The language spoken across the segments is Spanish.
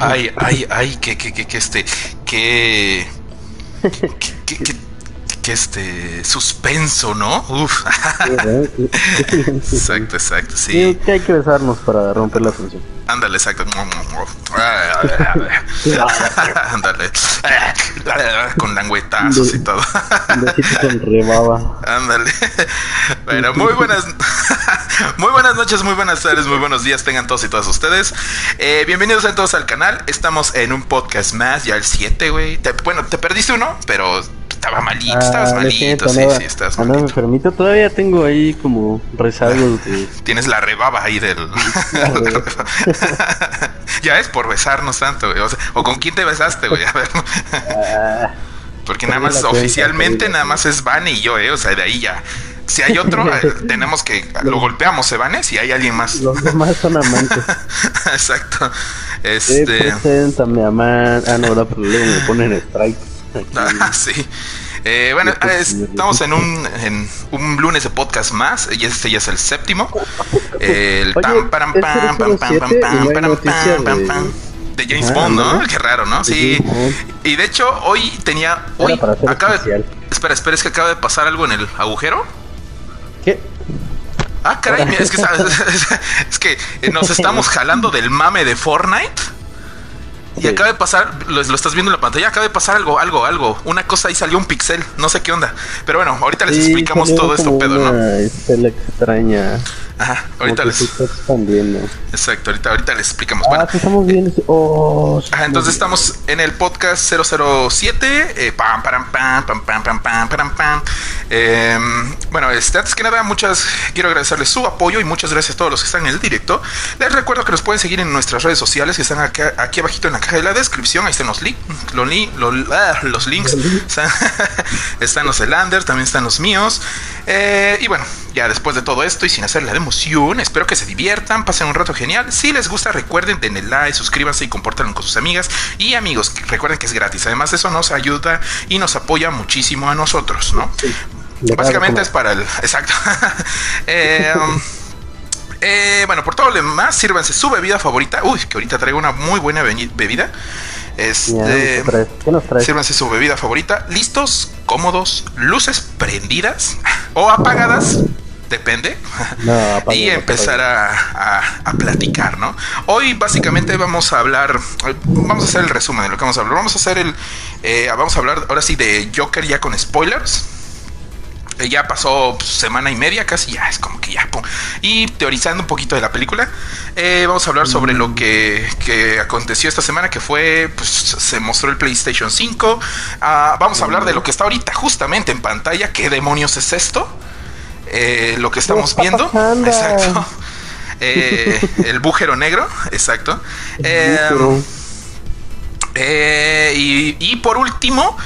Ay, ay, ay, que, que, que, que este, que, que, que, que este suspenso, ¿no? Uf. exacto, exacto, sí. que hay que besarnos para romper la función. Ándale, exacto. Ándale. Con languetazos y todo. Ándale. Bueno, muy buenas. Muy buenas noches, muy buenas tardes, muy buenos días tengan todos y todas ustedes. Eh, bienvenidos a todos al canal. Estamos en un podcast más, ya el 7, güey. Bueno, te perdiste uno, pero estaba malito, Ah, estabas malito, sí, sí, estabas malito. enfermito. Todavía tengo ahí como rezagos de. Tienes la rebaba ahí del. ya es por besarnos tanto, güey. O, sea, o con quién te besaste, güey. A ver. Porque nada más oficialmente nada más es Vane y yo, ¿eh? O sea, de ahí ya. Si hay otro, eh, tenemos que. Lo golpeamos, ¿se Vane? Si hay alguien más. los demás son amantes. Exacto. Eh, Este. preséntame a man. Ah, no, pues luego me ponen strike. Aquí. Ah, sí. Eh, bueno, es- estamos en un, en un lunes de podcast más, y este ya es el séptimo. El Oye, pam, pam, pam, pam, 007 pam, pam, pam, pam, de- pam. De James Ah, Bond, ¿no? ¿no? Qué raro, ¿no? Sí. Y de hecho, hoy tenía. Hoy acaba de- especial. Espera, espera, es que acaba de pasar algo en el agujero. ¿Qué? Ah, caray, mira, es que, sabes, es que eh, nos estamos jalando del mame de Fortnite. Y Sí. acaba de pasar, lo, lo estás viendo en la pantalla, acaba de pasar algo, algo, algo. Una cosa ahí salió un pixel, no sé qué onda. Pero bueno, ahorita les Sí, explicamos todo esto pedo, ¿no? Una extraña. Ajá, ahorita les. expandiendo. Exacto, ahorita, ahorita les explicamos. Ah, Bueno, estamos bien. Oh, Ajá, entonces estamos en el podcast 007. eh, pam, param, pam, pam, pam, pam, pam, param, pam. Eh, bueno, este, antes que nada, muchas quiero agradecerles su apoyo y muchas gracias a todos los que están en el directo. Les recuerdo que nos pueden seguir en nuestras redes sociales que están acá, aquí abajito en la caja de la descripción. Ahí están los, li- los, li- los, ah, los links. Están, están los de Lander, también están los míos. Eh, y bueno, ya después de todo esto y sin hacer la emoción, espero que se diviertan, pasen un rato genial. Si les gusta, recuerden, denle like, suscríbanse y compártanlo con sus amigas y amigos. Recuerden que es gratis. Además, eso nos ayuda y nos apoya muchísimo a nosotros, ¿no? Básicamente es para el. Exacto. Eh, um, eh, bueno, por todo lo demás, sírvanse su bebida favorita. Uy, que ahorita traigo una muy buena bebi- bebida. Este. ¿Qué nos traes? Sírvanse su bebida favorita. Listos, cómodos, luces prendidas o apagadas. Depende. No, y empezar a, a- a platicar, ¿no? Hoy básicamente vamos a hablar, vamos a hacer el resumen de lo que vamos a hablar. Vamos a hacer el, eh, vamos a hablar ahora sí de Joker ya con spoilers. Eh, ya pasó semana y media casi, ya es como que ya. pum. Y teorizando un poquito de la película, eh, vamos a hablar sobre lo que, que aconteció esta semana, que fue, pues se mostró el PlayStation 5. Ah, vamos a hablar de lo que está ahorita justamente en pantalla. ¿Qué demonios es esto? Eh, lo que estamos viendo. pasando? Exacto. Eh, el bújero negro, exacto. Eh, y, y por último,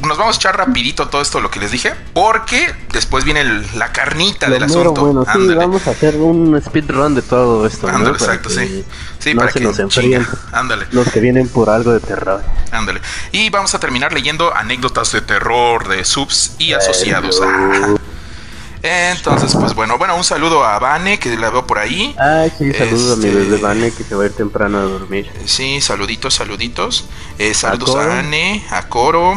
nos vamos a echar rapidito todo esto lo que les dije, porque después viene el- la carnita del Lo mero asunto. bueno, sí, vamos a hacer un speedrun de todo esto. ¿no? Ándale, Para exacto, sí. Sí, no para se que nos enfríen. Ándale, los que vienen por algo de terror. ándale. Y vamos a terminar leyendo anécdotas de terror de subs y asociados. Ah. Entonces, pues bueno, bueno, un saludo a Vane, que la veo por ahí. Ay, sí, saludos a mi Este- bebé Vane que se va a ir temprano a dormir. Sí, saluditos, saluditos. Eh, saludos Coro. a, Ane, a Coro.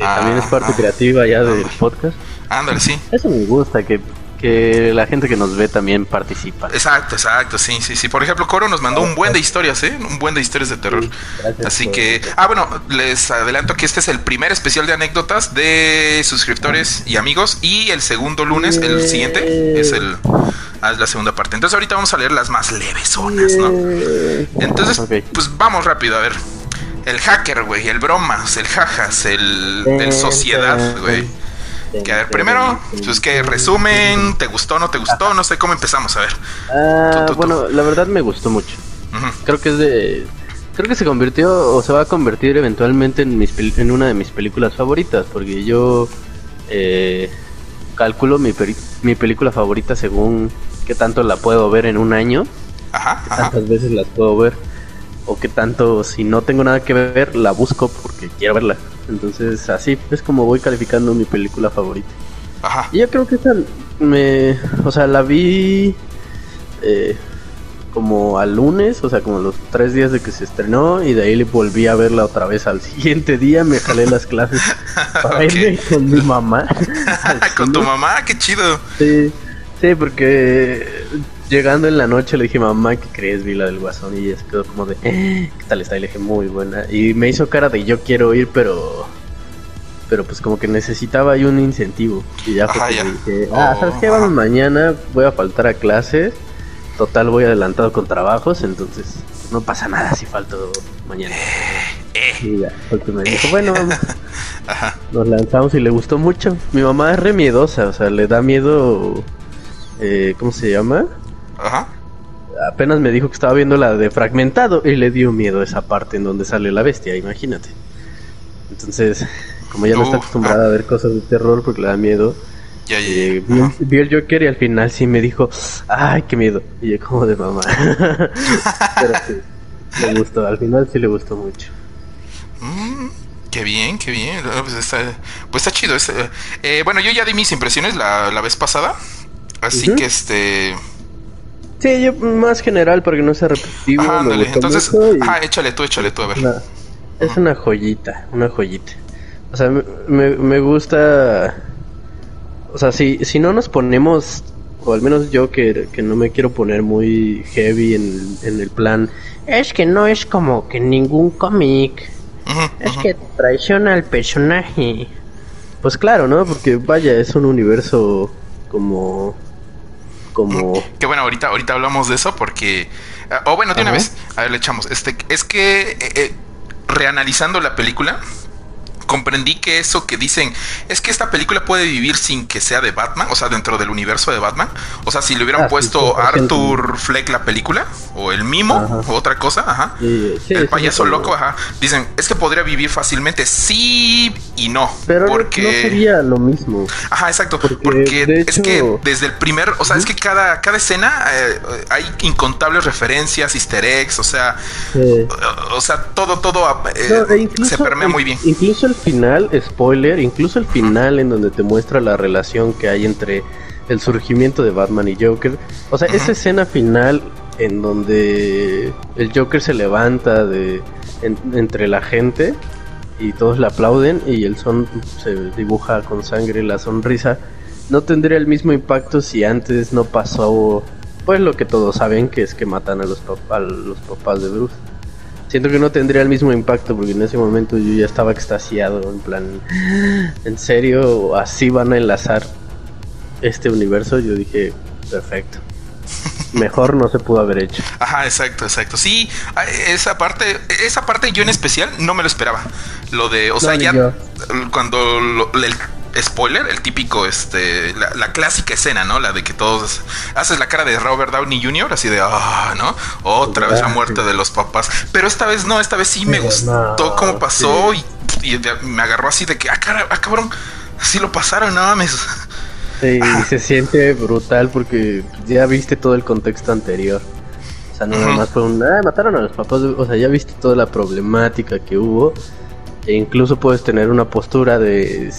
A- también es parte a- creativa ya del podcast. Ándale, sí. Eso me gusta, que, que la gente que nos ve también participa. Exacto, exacto, sí, sí, sí. Por ejemplo, Coro nos mandó un buen de historias, ¿eh? Un buen de historias de terror. Sí, gracias Así que, ah, bueno, les adelanto que este es el primer especial de anécdotas de suscriptores y amigos. Y el segundo lunes, el siguiente, es el ah, es la segunda parte. Entonces, ahorita vamos a leer las más levesonas, ¿no? Entonces, pues vamos rápido, a ver. El hacker, güey, el bromas, el jajas, el, el sociedad, güey. Que a ver, primero, pues que resumen, ¿te gustó, no te gustó? No sé cómo empezamos, a ver. Ah, Tú, tú, tú. bueno, la verdad me gustó mucho. Ujú. Creo que es de. Creo que se convirtió o se va a convertir eventualmente en, mis en una de mis películas favoritas. Porque yo eh, calculo mi, mi película favorita según qué tanto la puedo ver en un año. Ajá, qué ajá. tantas veces las puedo ver. O qué tanto, si no tengo nada que ver, la busco porque quiero verla. Entonces, así es como voy calificando mi película favorita. Ajá. Y yo creo que esta me. O sea, la vi. eh, como al lunes, o sea, como los tres días de que se estrenó, y de ahí le volví a verla otra vez al siguiente día, me jalé las clases para irme con mi mamá. con tu mamá, qué chido. Sí, sí, porque llegando en la noche le dije, mamá, ¿qué crees? Vi la del guasón y ella se quedó como de, ¿qué tal está? Y le dije, muy buena. Y me hizo cara de yo quiero ir, pero pero pues como que necesitaba ahí un incentivo. Y ya fue dije, ah, ¿sabes qué? Vamos mañana, voy a faltar a clases. Total, voy adelantado con trabajos, entonces no pasa nada si falto mañana. Eh, y ya, porque me dijo, bueno, vamos. Nos lanzamos y le gustó mucho. Mi mamá es re miedosa, o sea, le da miedo. Eh, ¿Cómo se llama? Ajá. Apenas me dijo que estaba viendo la de Fragmentado y le dio miedo esa parte en donde sale la bestia, imagínate. Entonces, como ya no está acostumbrada a ver cosas de terror porque le da miedo, ya, eh, vi, el Joker y al final sí me dijo, ay, qué miedo. Y yo como de mamá. Pero sí, le gustó, al final sí le gustó mucho. Mm, qué bien, qué bien. Ah, pues está, pues está chido. Eh, bueno, yo ya di mis impresiones la, la vez pasada. Así que este... Sí, yo más general porque no sea repetitivo. entonces, ah, échale tú, échale tú, a ver. es una joyita, una joyita. O sea, me, me gusta o sea, si, si no nos ponemos, o al menos yo que, no me quiero poner muy heavy en, el plan, es que no es como que ningún cómic, es que traiciona al personaje. Pues claro, ¿no? Porque vaya, es un universo como... como... Que bueno, ahorita, ahorita hablamos de eso porque... O bueno, de una vez, a ver, le echamos. Este, es que eh, eh, reanalizando la película, comprendí que eso que dicen es que esta película puede vivir sin que sea de Batman, o sea, dentro del universo de Batman. O sea, si le hubieran ah, puesto Arthur Fleck la película, o el mimo, o otra cosa, ajá. el payaso loco, ajá. Dicen, es que podría vivir fácilmente, sí y no. Pero porque... no sería lo mismo. Ajá, exacto. Porque, es que desde el primer, o sea, es que cada, cada escena eh, hay incontables referencias, easter eggs, o sea, o, sea, todo, todo eh, e se permea muy bien. Incluso el final, spoiler, incluso el final en donde te muestra la relación que hay entre el surgimiento de Batman y Joker. O sea, esa escena final en donde el Joker se levanta de entre la gente y todos le aplauden y el son se dibuja con sangre la sonrisa, no tendría el mismo impacto si antes no pasó pues lo que todos saben que es que matan a los, a los papás de Bruce siento que no tendría el mismo impacto porque en ese momento yo ya estaba extasiado, en plan, ¿en serio así van a enlazar este universo? Yo dije, perfecto. Mejor no se pudo haber hecho. Ajá, exacto, exacto. Sí, esa parte, esa parte yo en especial no me lo esperaba. Lo de, o sea, ya cuando lo, el spoiler, el típico, este, la, clásica escena, ¿no? La de que todos haces la cara de Robert Downey Jr., así de, ah, ¿no? Otra vez la muerte de los papás. Pero esta vez no, esta vez sí me gustó cómo pasó y, me agarró así de que, ah, cara, ah, cabrón, sí lo pasaron, no mames. Sí, y se siente brutal porque ya viste todo el contexto anterior. O sea, no nada más fue un, ah, mataron a los papás, o sea, ya viste toda la problemática que hubo. E incluso puedes tener una postura de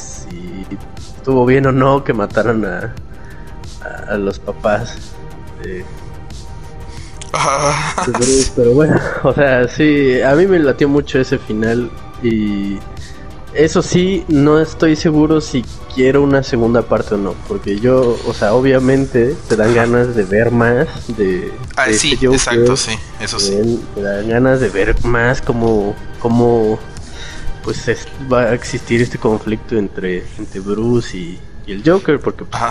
estuvo bien o no que mataran a, a, los papás pero bueno, o sea, sí, a mí me latió mucho ese final y eso sí, no estoy seguro si quiero una segunda parte o no, porque yo, o sea, obviamente te dan ganas de ver más de... Ah, sí, este exacto, sí, eso sí. Te dan ganas de ver más como, como pues va a existir este conflicto entre, entre Bruce y, el Joker, porque pues,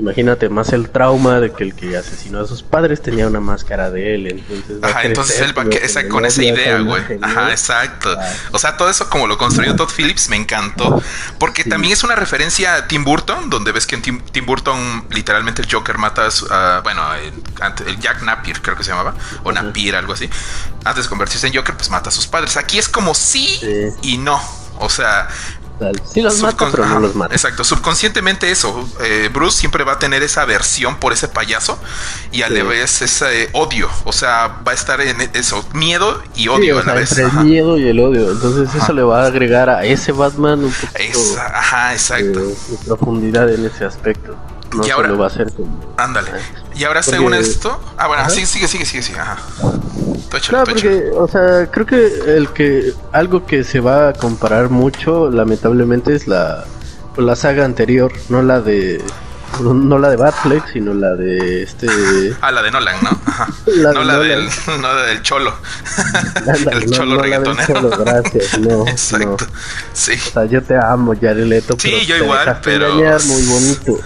imagínate más el trauma de que el que asesinó a sus padres tenía una máscara de él, entonces Ajá, entonces él va esa, con esa idea, güey. Ajá, exacto. O sea, todo eso como lo construyó Todd Phillips me encantó, porque también es una referencia a Tim Burton, donde ves que en Tim, Burton literalmente el Joker mata a, bueno, el, Jack Napier creo que se llamaba, o Napier, algo así. Antes de convertirse en Joker, pues mata a sus padres. Aquí es como sí. y no. O sea, Sí los mata, pero no los mata. Exacto, subconscientemente eso. Eh, Bruce siempre va a tener esa aversión por ese payaso y a la vez ese odio. O sea, va a estar en eso, miedo y odio a la vez. Entre el miedo y el odio. Entonces eso le va a agregar a ese Batman un poco ajá, exacto. De, profundidad en ese aspecto. No Y ahora- solo va a ser como... Ándale. Y ahora Porque- según esto... Ah, bueno, sí, sigue, sigue, sigue, sigue. Ajá. Échale, No, échale. porque, o sea, creo que el que algo que se va a comparar mucho, lamentablemente, es la, pues, la saga anterior, no la de no la de Batfleck, sino la de este Ah, la de Nolan, ¿no? Ajá. La de no la Nolan. del, no la del cholo. Ándale, el no- cholo no la del reggaetonero. cholo, gracias, no, Exacto. no. Sí. O sea, yo te amo, Jared Leto, Sí, pero yo te igual, pero- engañar muy bonito.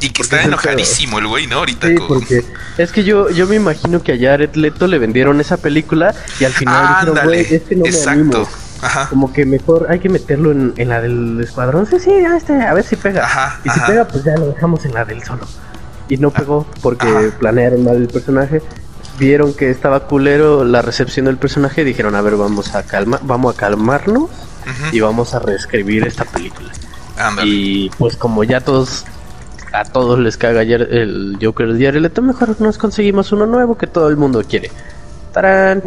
Y que está enojadísimo el güey, ¿no? Ahorita Sí, con... porque es que yo yo me imagino que a Jared Leto le vendieron esa película y al final Ah, dijeron, ándale. güey, es que no me Exacto. animo. Ajá. Como que mejor hay que meterlo en, en la del escuadrón. Sí, sí, ya este, a ver si pega. Ajá, y si ajá. pega, pues ya lo dejamos en la del solo. Y no pegó porque Ajá. planearon mal el personaje. Vieron que estaba culero la recepción del personaje y dijeron, a ver, vamos a calma, vamos a calmarnos y vamos a reescribir esta película. Y pues como ya todos a todos les caga Jared- el Joker de Jared Leto, mejor nos conseguimos uno nuevo que todo el mundo quiere. ¡Tarán!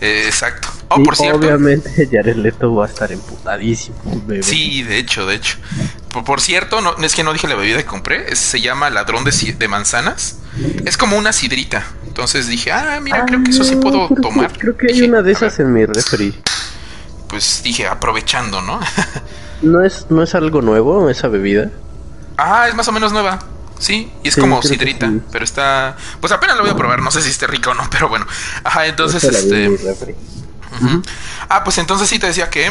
Eh, exacto. Oh, Y por cierto. obviamente Jared Leto va a estar emputadísimo. bebé. Sí, de hecho, de hecho. Por, por cierto, no, es que no dije la bebida que compré. es- se llama ladrón de, de manzanas. Es como una sidrita. Entonces dije, ah, mira, creo que eso sí Ah, puedo creo que- tomar. creo que hay una de esas en mi refri. Pues dije, aprovechando, ¿no? ¿No es, ¿No es algo nuevo esa bebida? Ah, es más o menos nueva. Sí, y es Sí, como sidrita, sí. pero está... Pues apenas lo voy a probar, no sé si esté rica o no, pero bueno. Ajá, entonces, este... Ah, pues entonces sí te decía que.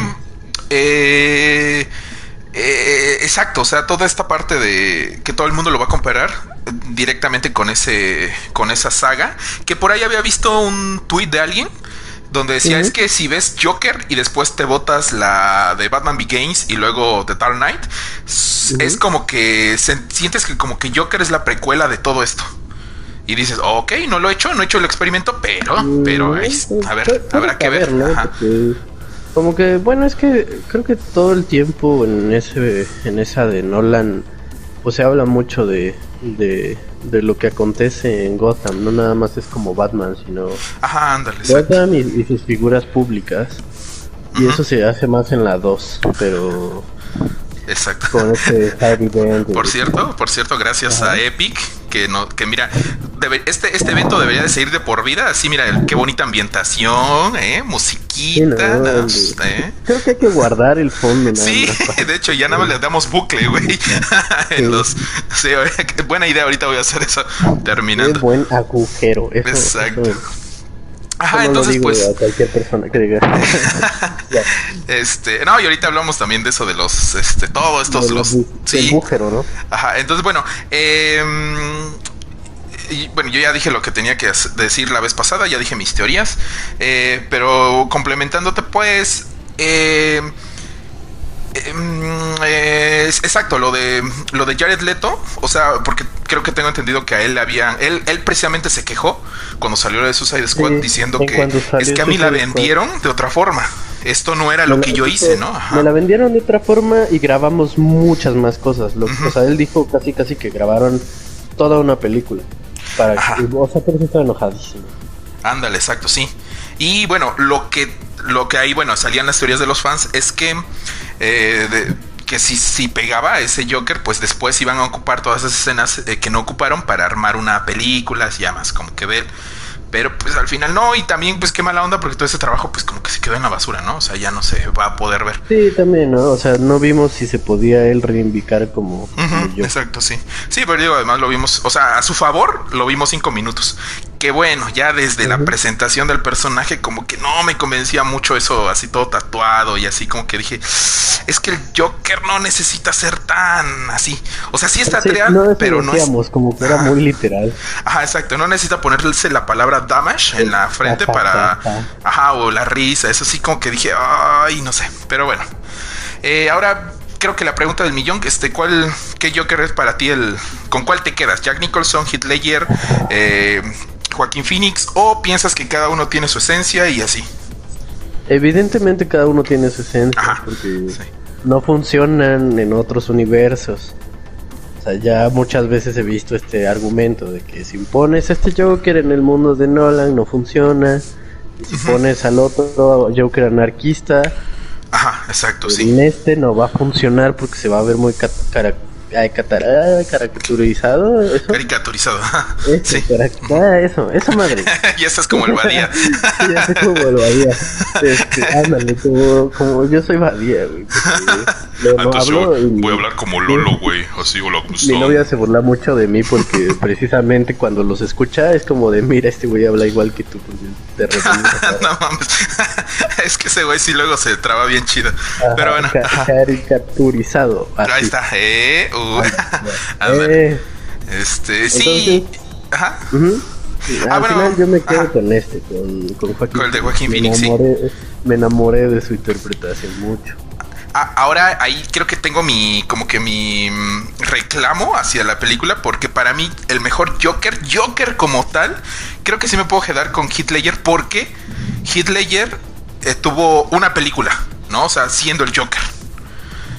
eh, eh, exacto, o sea, toda esta parte de que todo el mundo lo va a comparar directamente con ese con esa saga, que por ahí había visto un tweet de alguien donde decía, es que si ves Joker y después te botas la de Batman Begins y luego The Dark Knight, es como que se- sientes que como que Joker es la precuela de todo esto. Y dices, ok, no lo he hecho, no he hecho el experimento, pero, pero, Mm, pues, a ver, habrá que ver. como que, bueno, es que creo que todo el tiempo en ese en esa de Nolan, pues se habla mucho de, de, de lo que acontece en Gotham, no nada más es como Batman, sino Ajá, ándale. Gotham y, y sus figuras públicas. Y eso se hace más en la 2, pero Exacto. con este Harvey Dent. Por cierto, por cierto, gracias a Epic, que no, que mira, debe- este, este evento debería de seguir de por vida, así mira, el- qué bonita ambientación, eh, musiquita, no, eh. Creo que hay que guardar el fondo. Sí, más de hecho ya nada más le damos bucle, güey. los, sí, qué buena idea, ahorita voy a hacer eso Qué terminando. buen agujero. Eso, Exacto. eso- Ajá, entonces digo pues a cualquier persona que diga. Ya, este, no, y ahorita hablamos también de eso de los este todos estos del los agu- sí, agujero, ¿no? Ajá, entonces bueno, em, y, bueno, yo ya dije lo que tenía que decir la vez pasada, ya dije mis teorías, eh, pero complementándote pues, eh, exacto, lo de lo de Jared Leto, o sea, porque creo que tengo entendido que a él le habían, él, él precisamente se quejó cuando salió de Suicide Squad Sí, diciendo en que es que a mí la Squad. vendieron de otra forma. Esto no era lo Me que yo hice, ¿no? Ajá. Me la vendieron de otra forma y grabamos muchas más cosas. Lo. O sea, él dijo casi casi que grabaron toda una película. Para Ajá. que- o sea, por eso estaba enojadísimo. Ándale, exacto, sí. Y bueno, lo que, lo que ahí, bueno, salían las teorías de los fans es que, eh, de- que si, si pegaba ese Joker, pues después iban a ocupar todas esas escenas eh, que no ocuparon para armar una película, ya más como que ver. Pero pues al final no, y también pues qué mala onda porque todo ese trabajo pues como que se quedó en la basura, ¿no? O sea, ya no se va a poder ver. Sí, también, ¿no? O sea, no vimos si se podía él reivindicar como, yo. exacto, sí. Sí, pero digo, además lo vimos, o sea, a su favor lo vimos cinco minutos. Que bueno, ya desde la presentación del personaje como que no me convencía mucho eso así todo tatuado y así como que dije, es que el Joker no necesita ser tan así. O sea, sí está Sí, no, pero no es... como que era muy literal. Ajá, exacto, no necesita ponerse la palabra damage en la frente para... ajá. Ajá, o la risa, eso sí como que dije, ay, no sé, pero bueno. Eh, ahora creo que la pregunta del millón, este, ¿cuál, qué Joker es para ti el, con cuál te quedas? Jack Nicholson, Heath Ledger, eh, Joaquín Phoenix, o piensas que cada uno tiene su esencia y así? Evidentemente cada uno tiene su esencia, Ajá, porque sí. no funcionan en otros universos. Sea, ya muchas veces he visto este argumento de que si pones este Joker en el mundo de Nolan no funciona. Y si pones al otro Joker anarquista, Ajá, exacto, en sí. este no va a funcionar porque se va a ver muy ca- cara- ay, catar- caricaturizado, eso. Caricaturizado. Eso, sí. carac- ah, eso, esa madre. y estás como el Badía. ya sé como lo haría. Este, ándale, como, como yo soy Badía, güey. porque luego Entonces hablo yo voy a hablar como Lolo, güey. Así, hola, ¿cómo mi novia se burla mucho de mí porque precisamente cuando los escucha es como de, mira, este güey habla igual que tú. Porque de no mames. es que ese güey sí luego se traba bien chido. Ajá, Pero bueno. ca- caricaturizado. Ahí así. está. Eh, uh. Ándale. Eh, Este, sí. Ajá. ujú. Sí, Ah, Al bueno, final yo me quedo ajá. con este, con, con Joaquín. Con el de Joaquín me Phoenix, sí. enamoré, Me enamoré de su interpretación mucho. Ah, ahora ahí creo que tengo mi como que mi mm, reclamo hacia la película porque para mí el mejor Joker, Joker como tal, creo que sí me puedo quedar con Ledger porque Ledger eh, tuvo una película, ¿no? O sea, siendo el Joker.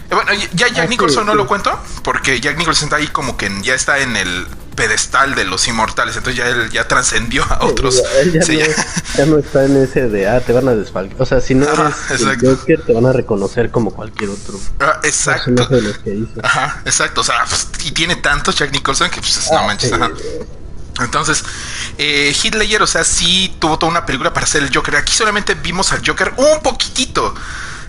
Eh, bueno, ya Jack Ah, Nicholson no lo cuento porque Jack Nicholson está ahí como que ya está en el pedestal de los inmortales, entonces ya él ya trascendió a otros. Ya, no, ya. no está en ese de, ah, te van a desfalcar. O sea, si no Ajá, eres el. Joker, te van a reconocer como cualquier otro Ah, exacto. personaje de los que hizo. Ajá, exacto. O sea, pues, y tiene tantos Jack Nicholson que pues no Ah, manches. sí, ajá. eh, Entonces, eh, Heath Ledger, o sea, sí tuvo toda una película para hacer el Joker. Aquí solamente vimos al Joker un poquitito.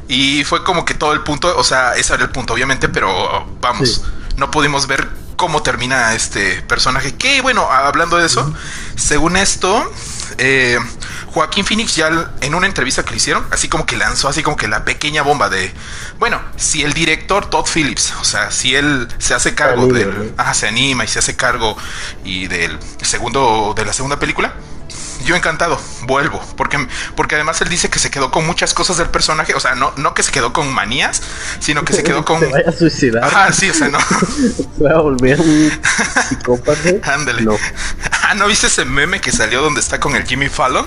Y fue como que todo el punto, o sea, ese era el punto, obviamente, pero vamos, Sí. no pudimos ver cómo termina este personaje. Que bueno, hablando de eso, según esto, eh, Joaquín Phoenix ya en una entrevista que le hicieron, así como que lanzó así como que la pequeña bomba de, bueno, si el director Todd Phillips, o sea, si él se hace cargo anima, del, ajá, se anima y se hace cargo y del segundo de la segunda película. Yo encantado, vuelvo, porque, porque además él dice que se quedó con muchas cosas del personaje, o sea, no, no que se quedó con manías, sino que se quedó con... Se vaya a suicidar. Ajá, sí, o sea, no. Se va a volver un psicópata. Ándale. No. Ah, ¿no viste ese meme que salió donde está con el Jimmy Fallon?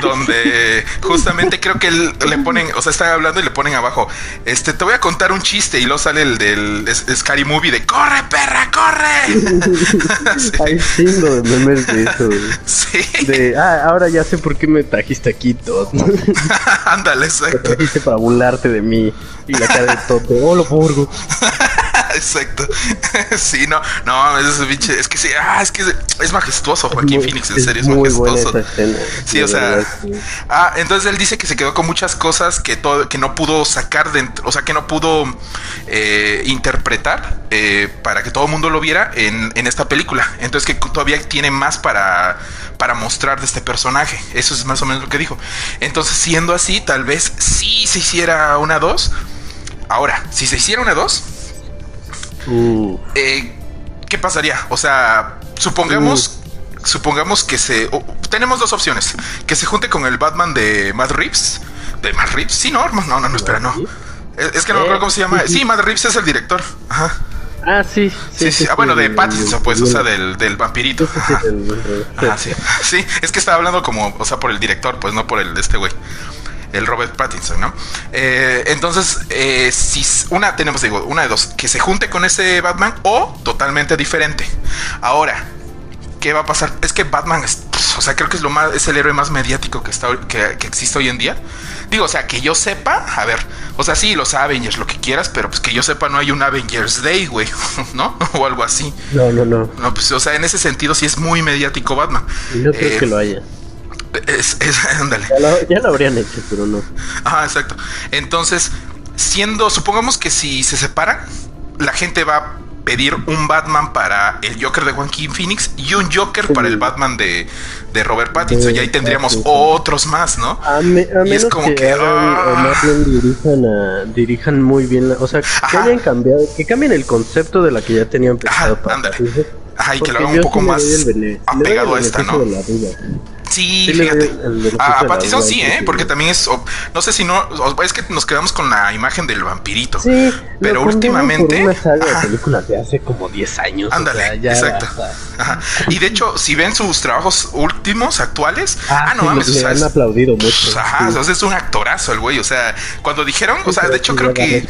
Donde justamente creo que él le ponen, o sea, está hablando y le ponen abajo, este, te voy a contar un chiste y luego sale el del es- Scary Movie de ¡Corre, perra, corre! sí, Hay chingo de memes de eso. güey. sí. De, ah, ahora ya sé por qué me trajiste aquí, Todd. ándale, Me exacto. trajiste para burlarte de mí. Y la cara de Toto. Oh, lo. Exacto. Sí, no, no, es, pinche- es que sí, ah, es que es, es majestuoso Joaquín Muy- Phoenix, en serio, es muy majestuoso. escena. Sí, o sea, ah, entonces él dice que se quedó con muchas cosas que todo, que no pudo sacar dentro, o sea, que no pudo eh, interpretar eh, para que todo el mundo lo viera en, en esta película. Entonces que todavía tiene más para, para mostrar de este personaje. Eso es más o menos lo que dijo. Entonces, siendo así, tal vez sí se hiciera una 2. Ahora, si se hiciera una 2, Uh, eh, ¿qué pasaría? O sea, supongamos, supongamos que se, tenemos dos opciones, que se junte con el Batman de Matt Reeves, de Matt Reeves, sí, no, no, no, no, espera, no, es, es que no me acuerdo cómo se llama, sí, Matt Reeves es el director, ajá, Ah, sí. sí, sí, ah, bueno, de Pattinson, pues, o sea, del, del vampirito, Ajá, sí. sí, es que estaba hablando como, o sea, por el director, pues no por el de este güey. El Robert Pattinson, ¿no? Eh, entonces, eh, si una tenemos, digo, una de dos, que se junte con ese Batman o totalmente diferente. Ahora, ¿qué va a pasar? Es que Batman es, pues, o sea, creo que es lo más, es el héroe más mediático que está, que, que existe hoy en día. Digo, o sea, que yo sepa, a ver, o sea, sí, los Avengers, lo que quieras, pero pues que yo sepa no hay un Avengers Day, güey, ¿no? O algo así. No, no, no. No, pues, o sea, en ese sentido sí es muy mediático Batman. No creo Eh, que lo haya. Es, es, ándale. Ya lo, ya lo habrían hecho, pero no. Ajá, exacto. Entonces, siendo, supongamos que si se separan, la gente va a pedir un Batman para el Joker de Joaquin Phoenix y un Joker para el Batman de, de Robert Pattinson. Y ahí tendríamos otros más, ¿no? A, me- a Y es como que, que, ah. o más bien dirijan, a- dirijan muy bien, la- o sea, que hayan cambiado, que cambien el concepto de la que ya tenían pensado Ajá, para ándale. Ajá, y que lo hagan un poco más apegado a esta, ¿no? Sí, fíjate. el A, a Pattinson sí, ¿eh? porque- también es. o- No sé si no. o- Es que nos quedamos con la imagen del vampirito. Sí, Pero últimamente- Por una saga Ajá. de películas de hace como 10 años. o Ándale, sea, ya exacto. Ajá. Y de hecho, si ven sus trabajos últimos, actuales, Ah, ah, no sí, mames, le, o sea, han es- aplaudido mucho. ajá, sí. o sea, es un actorazo el güey. O sea, cuando dijeron, o sea, de hecho creo que.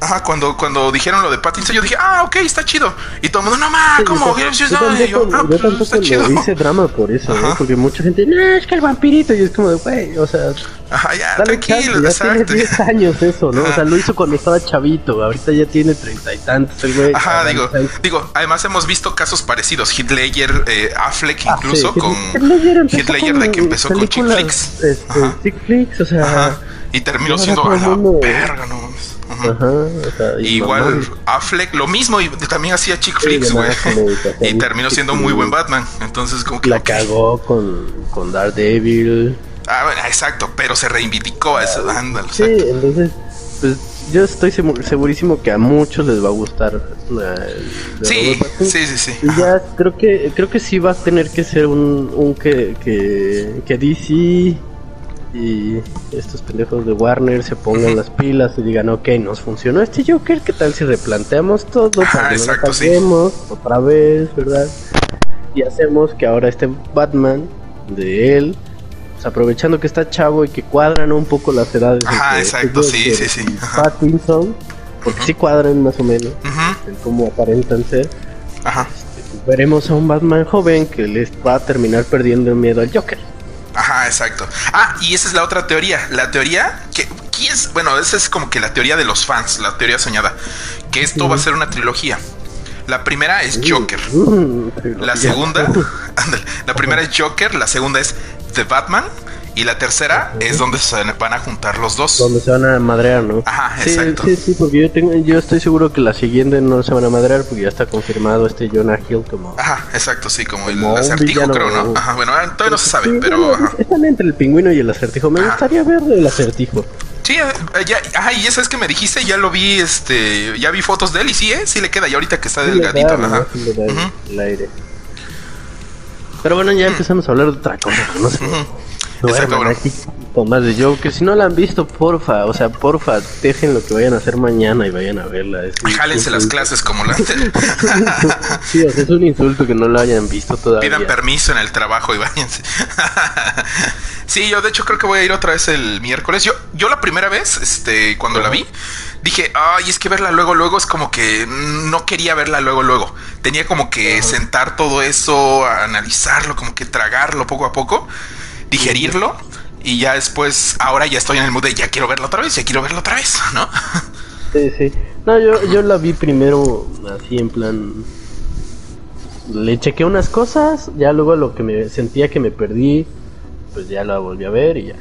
Ajá, cuando, cuando dijeron lo de Pattinson, yo dije, ah, ok, está chido. Y todo el mundo, no más, ¿cómo? Yo, Yo, yo tampoco, yo, ah, pues, tampoco está chido. hice drama por eso, ¿eh? Ajá. porque mucha gente, no, es que el vampirito, y es como de, güey, o sea, Ajá, ya, dale tranquilo, chance, ya tiene exacto. 10 años eso, ¿no? O sea, lo hizo cuando estaba chavito, ahorita ya tiene treinta y tantos, el güey. Ajá, Ah, digo, digo, además hemos visto casos parecidos. Ledger, eh, Affleck Ah, incluso sí, con Ledger de que empezó con chick flicks. Este, chick flicks, o sea, Ajá. Y terminó siendo a la mundo- verga, no mames. Ajá. ajá, o sea, y Igual Affleck, lo mismo, y también hacía chick flicks, güey. Y terminó siendo muy buen Batman. Entonces, como que. la cagó con, con Daredevil. Ah, bueno, exacto, pero se reivindicó a eso. Ándale, Sí, exacto. entonces, pues yo estoy segu- segurísimo que a muchos les va a gustar de Sí, sí, sí, sí. Y ya creo que creo que sí va a tener que ser un, un que, que, que DC y estos pendejos de Warner se pongan las pilas y digan, ok, nos funcionó este Joker, ¿qué tal si replanteamos todo Ajá, para que exacto, no sí. otra vez, verdad? Y hacemos que ahora este Batman de él, pues, aprovechando que está chavo y que cuadran un poco las edades Ajá, entre exacto, este sí, sí, sí, ajá. Pattinson, porque sí cuadran más o menos Ujú, en cómo aparentan ser Ajá, veremos a un Batman joven que les va a terminar perdiendo el miedo al Joker. Ajá, exacto. Ah, y esa es la otra teoría. La teoría que, que es, bueno, esa es como que la teoría de los fans, la teoría soñada. Que esto va a ser una trilogía. La primera es Joker. Mm, La segunda, la primera es Joker, la segunda es The Batman y la tercera es donde se van a juntar los dos. Donde se van a madrear, ¿no? Ajá, sí, exacto. Sí, sí, porque yo, tengo, yo estoy seguro que la siguiente no se van a madrear porque ya está confirmado este Jonah Hill como... Ajá, exacto, sí, como el Como un acertijo, villano. creo, ¿no? Ajá, bueno, todavía no se sabe, Sí, pero. ajá. Están entre el pingüino y el acertijo. Me Ajá. gustaría ver el acertijo. Sí, eh, ya, ajá, y esa es que me dijiste, ya lo vi, este, ya vi fotos de él y sí, ¿eh? Sí le queda, y ahorita que está Sí le delgadito, da, ajá. el- aire. Pero bueno, ya empezamos a hablar de otra cosa. No sé. Vayan bueno. aquí con más de Joker. Si no la han visto, porfa, o sea, porfa, dejen lo que vayan a hacer mañana y vayan a verla. Jálense las clases como la Sí, o sea, es un insulto que no la hayan visto todavía. Pidan permiso en el trabajo y váyanse. sí, yo de hecho creo que voy a ir otra vez el miércoles. Yo, yo la primera vez, este, cuando la vi, dije, ay, es que verla luego, luego es como que no quería verla luego, luego. Tenía como que sentar todo eso, analizarlo, como que tragarlo poco a poco, digerirlo. Y ya después, ahora ya estoy en el mood de ya quiero verla otra vez, ya quiero verla otra vez, ¿no? Sí, sí. No, yo, yo la vi primero así en plan... Le chequé unas cosas, ya luego lo que me sentía que me perdí, pues ya la volví a ver y ya.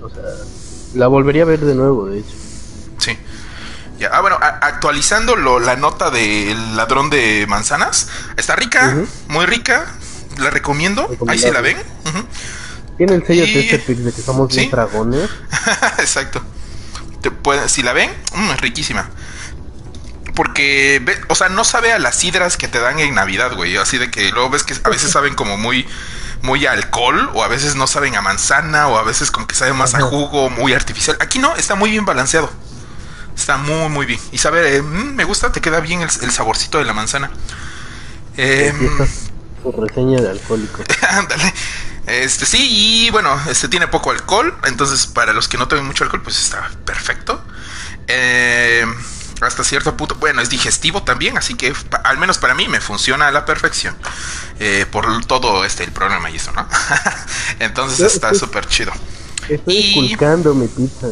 O sea, la volvería a ver de nuevo, de hecho. Sí. Ya. Ah, bueno, actualizando lo- la nota del ladrón de manzanas. Está rica, muy rica. La recomiendo. Ahí sí la ven. Ujú. Tiene el sello Y- Testepix de que somos Sí. bien dragones. Exacto. Te puede- si la ven, mm, es riquísima. Porque, ve- o sea, no sabe a las sidras que te dan en Navidad, güey. Así de que luego ves que a veces saben como muy, muy a alcohol, o a veces no saben a manzana, o a veces como que sabe más a jugo, muy artificial. Aquí no, está muy bien balanceado. Está muy, muy bien. Y sabe, eh, mm, me gusta, te queda bien el, el saborcito de la manzana. Eh, su reseña de alcohólico. Ándale. Este sí, y bueno, este tiene poco alcohol, entonces para los que no tomen mucho alcohol, pues está perfecto. Eh, hasta cierto punto, bueno, es digestivo también, así que al menos para mí me funciona a la perfección. Eh, por todo este el programa y eso, ¿no? entonces está súper chido. Estoy Y- mi pizza.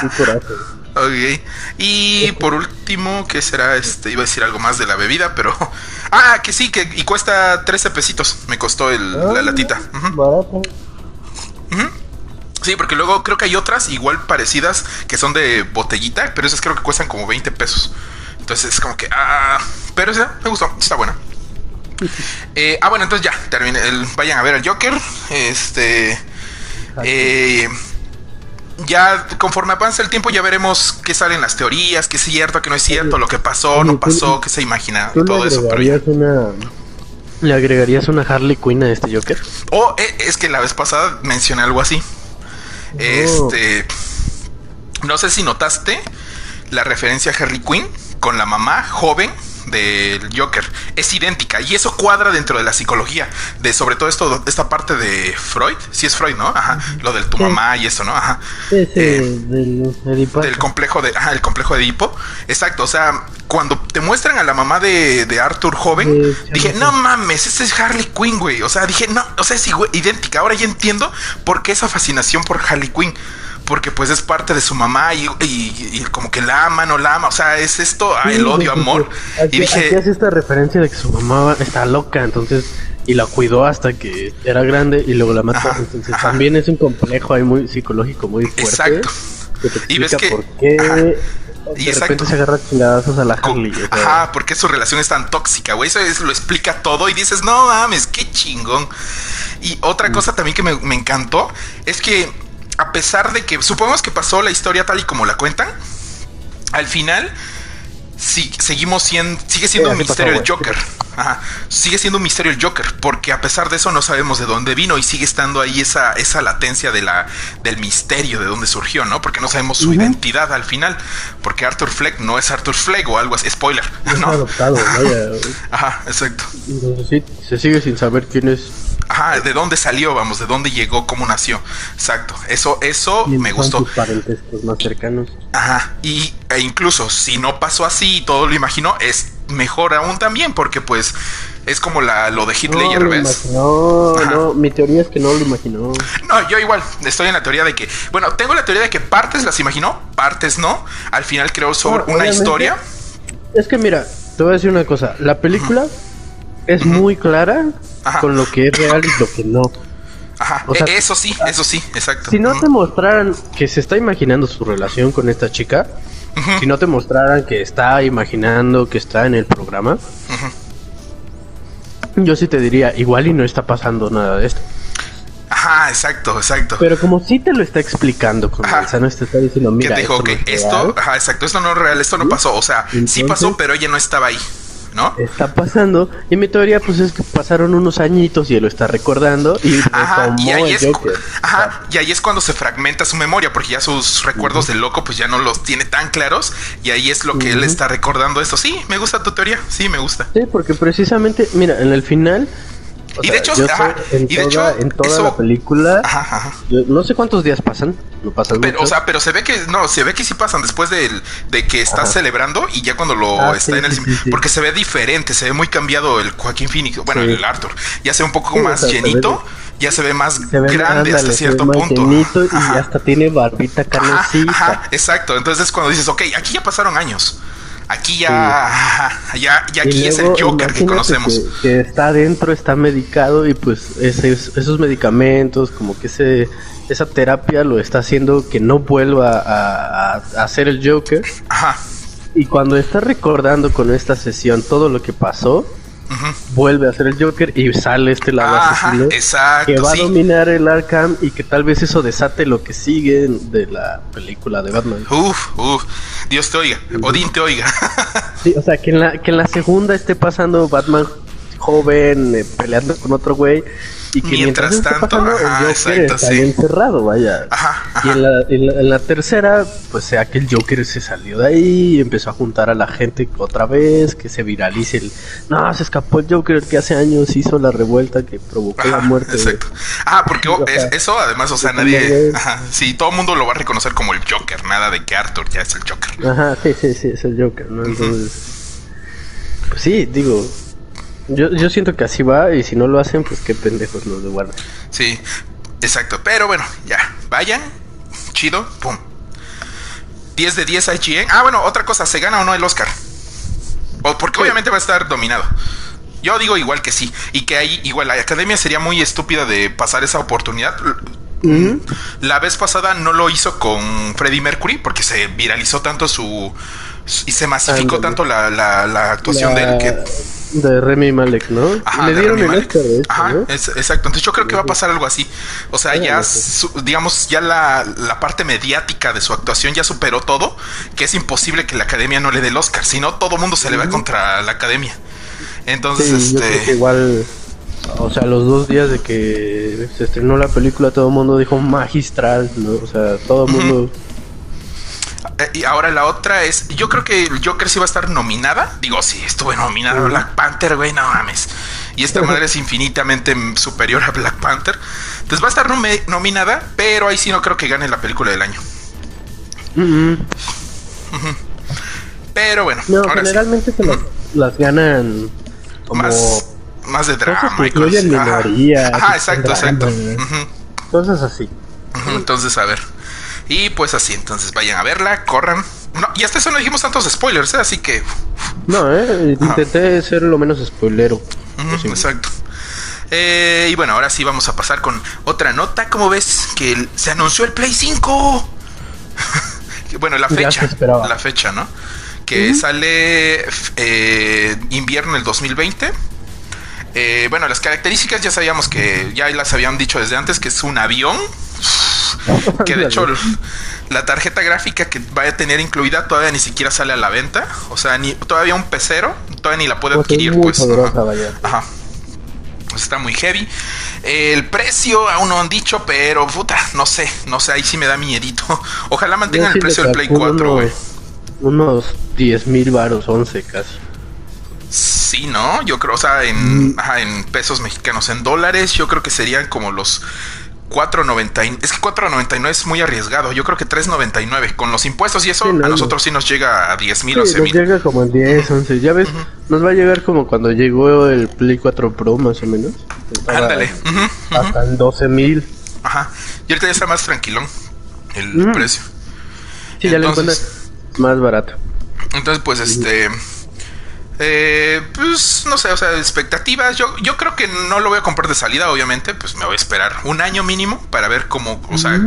Qué coraje. Ok. Y por último, ¿qué será? Este, iba a decir algo más de la bebida, pero. Ah, que sí, que y cuesta 13 pesitos. Me costó el- la Ah, latita. Ujú. Barato. Sí, porque luego creo que hay otras igual parecidas que son de botellita, pero esas creo que cuestan como 20 pesos. Entonces es como que, ah, pero esa me gustó, está buena. Eh, ah, bueno, entonces ya, terminé. el- vayan a ver al Joker. Este. eh, ya conforme avance el tiempo ya veremos qué salen las teorías, qué es cierto, qué no es cierto, lo que pasó, no pasó, qué se imagina, ¿Tú le todo eso. Pero ya. agregarías una... ¿Le agregarías una Harley Quinn a este Joker? Oh, eh, es que la vez pasada mencioné algo así. Este. No sé si notaste la referencia a Harley Quinn con la mamá joven del Joker. Es idéntica y eso cuadra dentro de la psicología de sobre todo esto esta parte de Freud. Sí es Freud no ajá lo del tu mamá y eso no ajá. Sí, eh, del, del, complejo de ajá, el complejo de Edipo exacto o sea cuando te muestran a la mamá de, de Arthur joven dije no mames ese es Harley Quinn güey o sea dije no o sea es idéntica ahora ya entiendo por qué esa fascinación por Harley Quinn porque pues es parte de su mamá y, como que la ama, no la ama, o sea, es esto, ah, el odio, amor. y dije... hace esta referencia de que su mamá está loca, entonces, y la cuidó hasta que era grande y luego la mató. entonces también es un complejo ahí muy psicológico, muy fuerte. Exacto. y ves que... Por qué y de repente se agarra chingadazos a la Harley. Ajá, porque su relación es tan tóxica, güey. Eso, lo explica todo y dices, no mames, qué chingón. Y otra mm. cosa también que me, me encantó es que a pesar de que supongamos que pasó la historia tal y como la cuentan, al final sí, seguimos siendo, sigue siendo un misterio el Joker. Ajá, sigue siendo un misterio el Joker, porque a pesar de eso no sabemos de dónde vino y sigue estando ahí esa, esa latencia de la, del misterio de dónde surgió, ¿no? Porque no sabemos su identidad al final, porque Arthur Fleck no es Arthur Fleck o algo así, spoiler. ¿no? adoptado, vaya. Ajá, exacto. sí, se sigue sin saber quién es Ajá, de dónde salió, vamos, de dónde llegó, cómo nació. Exacto. Eso, eso me gustó. Parentescos más cercanos. Ajá. Y e incluso si no pasó así y todo lo imaginó, es mejor aún también, porque pues es como la, lo de Hitler, no, ¿ves? No, no, mi teoría es que no lo imaginó. No, yo igual estoy en la teoría de que, bueno, tengo la teoría de que partes las imaginó, partes no. Al final creo sobre una historia. Es que mira, te voy a decir una cosa, la película es muy clara con lo que es real y lo que no. Ajá, e, eso sí, eso sí, exacto. Si no te mostraran que se está imaginando su relación con esta chica, si no te mostraran que está imaginando que está en el programa, yo sí te diría, igual y no está pasando nada de esto. Ajá, exacto, exacto. Pero como sí te lo está explicando con o sea, no te está diciendo, mira, te dijo, que esto, ajá, exacto, esto no es real, esto no pasó, o sea, sí pasó, pero ella no estaba ahí. ¿No? Está pasando. Y mi teoría, pues es que pasaron unos añitos y él lo está recordando. Y, ajá, y ahí es, ajá, y ahí es cuando se fragmenta su memoria, porque ya sus recuerdos del loco, pues ya no los tiene tan claros. Y ahí es lo que él está recordando esto. Sí, me gusta tu teoría. Sí, me gusta. Sí, porque precisamente, mira, en el final y, de hecho, en, y de toda, en toda la película, no sé cuántos días pasan, no pasan pero, o sea, pero se ve que no, se ve que sí pasan después de, de que está celebrando y ya cuando lo ah, está en el porque se ve diferente, se ve muy cambiado el Joaquín Phoenix, bueno, el Arthur, ya se ve un poco más llenito. ya se ve más grande hasta cierto punto. y hasta tiene barbita carnosita. exacto. Entonces cuando dices, ok, aquí ya pasaron años. Aquí ya, ya, ya aquí es el Joker que conocemos. Que, está adentro, está medicado y pues esos medicamentos, como que ese, esa terapia lo está haciendo que no vuelva a, a, ser el Joker. Ajá. Y cuando está recordando con esta sesión todo lo que pasó, vuelve a ser el Joker y sale este lado asesino que va a dominar el Arkham y que tal vez eso desate lo que sigue de la película de Batman. Uf, uf, Dios te oiga, Odín te oiga. sí, o sea, que en la, que en la segunda esté pasando Batman joven eh, peleando con otro güey y que mientras, tanto el Joker está encerrado, vaya. Y en la, en, la, tercera, pues sea que el Joker se salió de ahí y empezó a juntar a la gente otra vez, que se viralice el... No, se escapó el Joker que hace años hizo la revuelta que provocó la muerte. Exacto. Ah, porque eso además, o sea, nadie... Ajá, sí, todo el mundo lo va a reconocer como el Joker, nada de que Arthur ya es el Joker. Ajá, sí, sí, sí, es el Joker, ¿no? Entonces... Pues sí, digo, yo, yo siento que así va y si no lo hacen, pues qué pendejos los de Warner. Sí, exacto. Pero bueno, ya, vayan, chido, pum. 10 de 10 IGN. Ah, bueno, otra cosa, ¿se gana o no el Oscar? O porque obviamente va a estar dominado. Yo digo igual que sí. Y que ahí, igual, la academia sería muy estúpida de pasar esa oportunidad. La vez pasada no lo hizo con Freddie Mercury porque se viralizó tanto su. y se masificó tanto la, la, actuación de él que de Remy Malek, ¿no? Ajá, Le dieron el Oscar de Ajá, exacto. Entonces yo creo que va a pasar algo así. O sea, ya, digamos, ya la, parte mediática de su actuación ya superó todo, que es imposible que la academia no le dé el Oscar. Si no, todo mundo se le va contra la academia. Entonces, este. igual. O sea, los dos días de que se estrenó la película, todo el mundo dijo magistral, ¿no? O sea, todo el mundo. Y ahora la otra es, yo creo que el Joker sí va a estar nominada. Digo, sí, estuve nominada Black Panther, güey, no mames. Y esta madre es infinitamente superior a Black Panther. Entonces va a estar nominada, pero ahí sí no creo que gane la película del año. Pero bueno. No, generalmente se las, ganan como... Más, más de drama y cosas. Minoría, Ajá, exacto, exacto. Cosas así. Entonces, a ver. Y pues así, entonces vayan a verla, corran. No, y hasta eso no dijimos tantos spoilers, ¿eh? así que. No, eh, intenté ser lo menos spoilero. exacto. Eh, y bueno, ahora sí vamos a pasar con otra nota. ¿Cómo ves? Que se anunció el Play 5. bueno, la fecha. La fecha, ¿no? Que sale eh, invierno del 2020. Eh, bueno, las características ya sabíamos que ya las habían dicho desde antes, que es un avión. que de hecho la tarjeta gráfica que vaya a tener incluida todavía ni siquiera sale a la venta. O sea, ni todavía un pecero, todavía ni la puede adquirir, pues. Ajá. Pues está muy heavy. El precio aún no han dicho, pero puta, no sé, no sé, ahí sí me da miedito. Ojalá mantengan el precio del Play 4, güey. Unos 10 mil baros, 11 casi. Sí, ¿no? Yo creo, o sea, en, mm. ajá, en pesos mexicanos, en dólares, yo creo que serían como los 4.99. Es que 4.99 es muy arriesgado. Yo creo que 3.99. Con los impuestos y eso, a nosotros sí nos llega a 10 mil sí, Nos llega como en 10, 11. Ya ves, nos va a llegar como cuando llegó el Play 4 Pro, más o menos. Ándale. Hasta en 12 mil. Ajá. Y ahorita ya está más tranquilón el precio. Sí, ya lo encuentras más barato. Entonces, pues este. Eh, pues no sé, o sea, expectativas. Yo, yo creo que no lo voy a comprar de salida, obviamente. Pues me voy a esperar un año mínimo para ver cómo, o sea,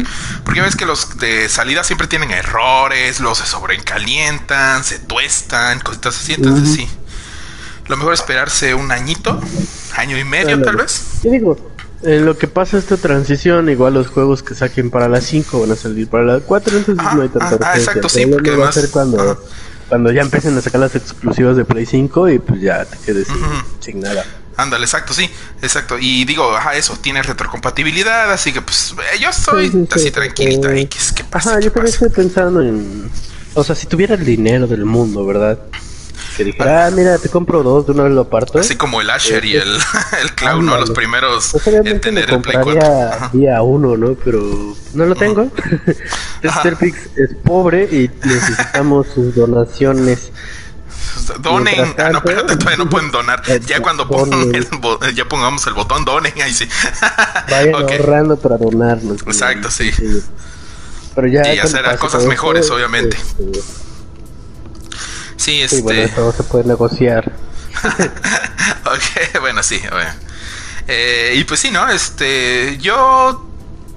porque ves que los de salida siempre tienen errores, los se sobrecalientan, se tuestan, cositas así. Entonces sí, lo mejor es esperarse un añito, año y medio tal vez. Y digo, en lo que pasa esta transición, igual los juegos que saquen para la 5 van a salir para la 4, entonces no hay tanta ah, exacto, sí, porque además... Va a ser cuando cuando ya empiecen a sacar las exclusivas de Play 5 y pues ya te quedes sin, nada. Ándale, exacto, sí, exacto. Y digo, ajá, eso, tiene retrocompatibilidad, así que pues eh, yo estoy así tranquilita. ¿Y qué, pasa? Ajá, yo también estoy pensando en... O sea, si tuviera el dinero del mundo, ¿verdad? Que dijera, ah, mira, te compro dos, de una vez lo parto. Así como el Asher y el, el Cloud, ¿no? Los primeros pues en tener el Play 4. día uno, ¿no? Pero no lo tengo. Pix es pobre y necesitamos sus donaciones. Donen, ah, no, espérate, todavía no pueden donar. Eh, ya cuando ya pongamos el botón donen, ahí sí. Vayan ahorrando para donarnos. Exacto, sí. Pero ya y hacer cosas mejores, obviamente. Este, Sí, este. bueno, se puede negociar. ok, bueno, sí, bueno. Eh, y pues sí, ¿no? Este, yo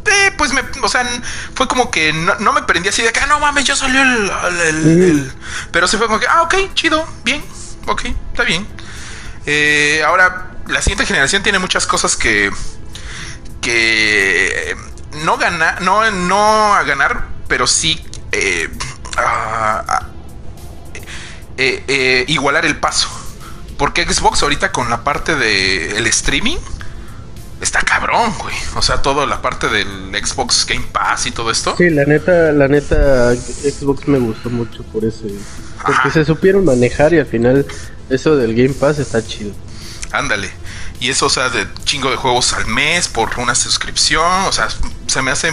eh, pues me, o sea, fue como que no, me prendí así de que, ah, no mames, ya salió el, Pero se fue como que, ah, ok, chido, bien, ok, está bien. Eh, ahora, la siguiente generación tiene muchas cosas que, que no gana, no, no a ganar, pero sí eh, eh, eh, igualar el paso. Porque Xbox ahorita con la parte del el streaming está cabrón, güey. O sea, toda la parte del Xbox Game Pass y todo esto. Sí, la neta, la neta, Xbox me gustó mucho por ese. Porque se supieron manejar y al final eso del Game Pass está chido. Ándale. Y eso, o sea, de chingo de juegos al mes por una suscripción. O sea, se me hace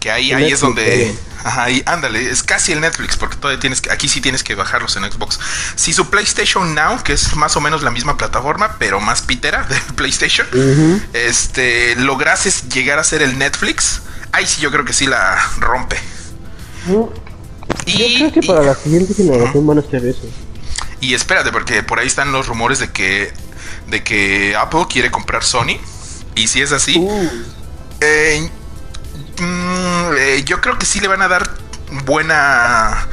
que ahí, ahí es donde. Ajá, y ándale, es casi el Netflix, porque todavía tienes que, aquí sí tienes que bajarlos en Xbox. Si su PlayStation Now, que es más o menos la misma plataforma, pero más pitera de PlayStation, este, lograses llegar a ser el Netflix, ahí sí yo creo que sí la rompe. Y, yo creo que para la siguiente generación van a hacer eso. Y espérate, porque por ahí están los rumores de que, de que Apple quiere comprar Sony. Y si es así, uh. eh, Mm, eh, yo creo que sí le van a dar buena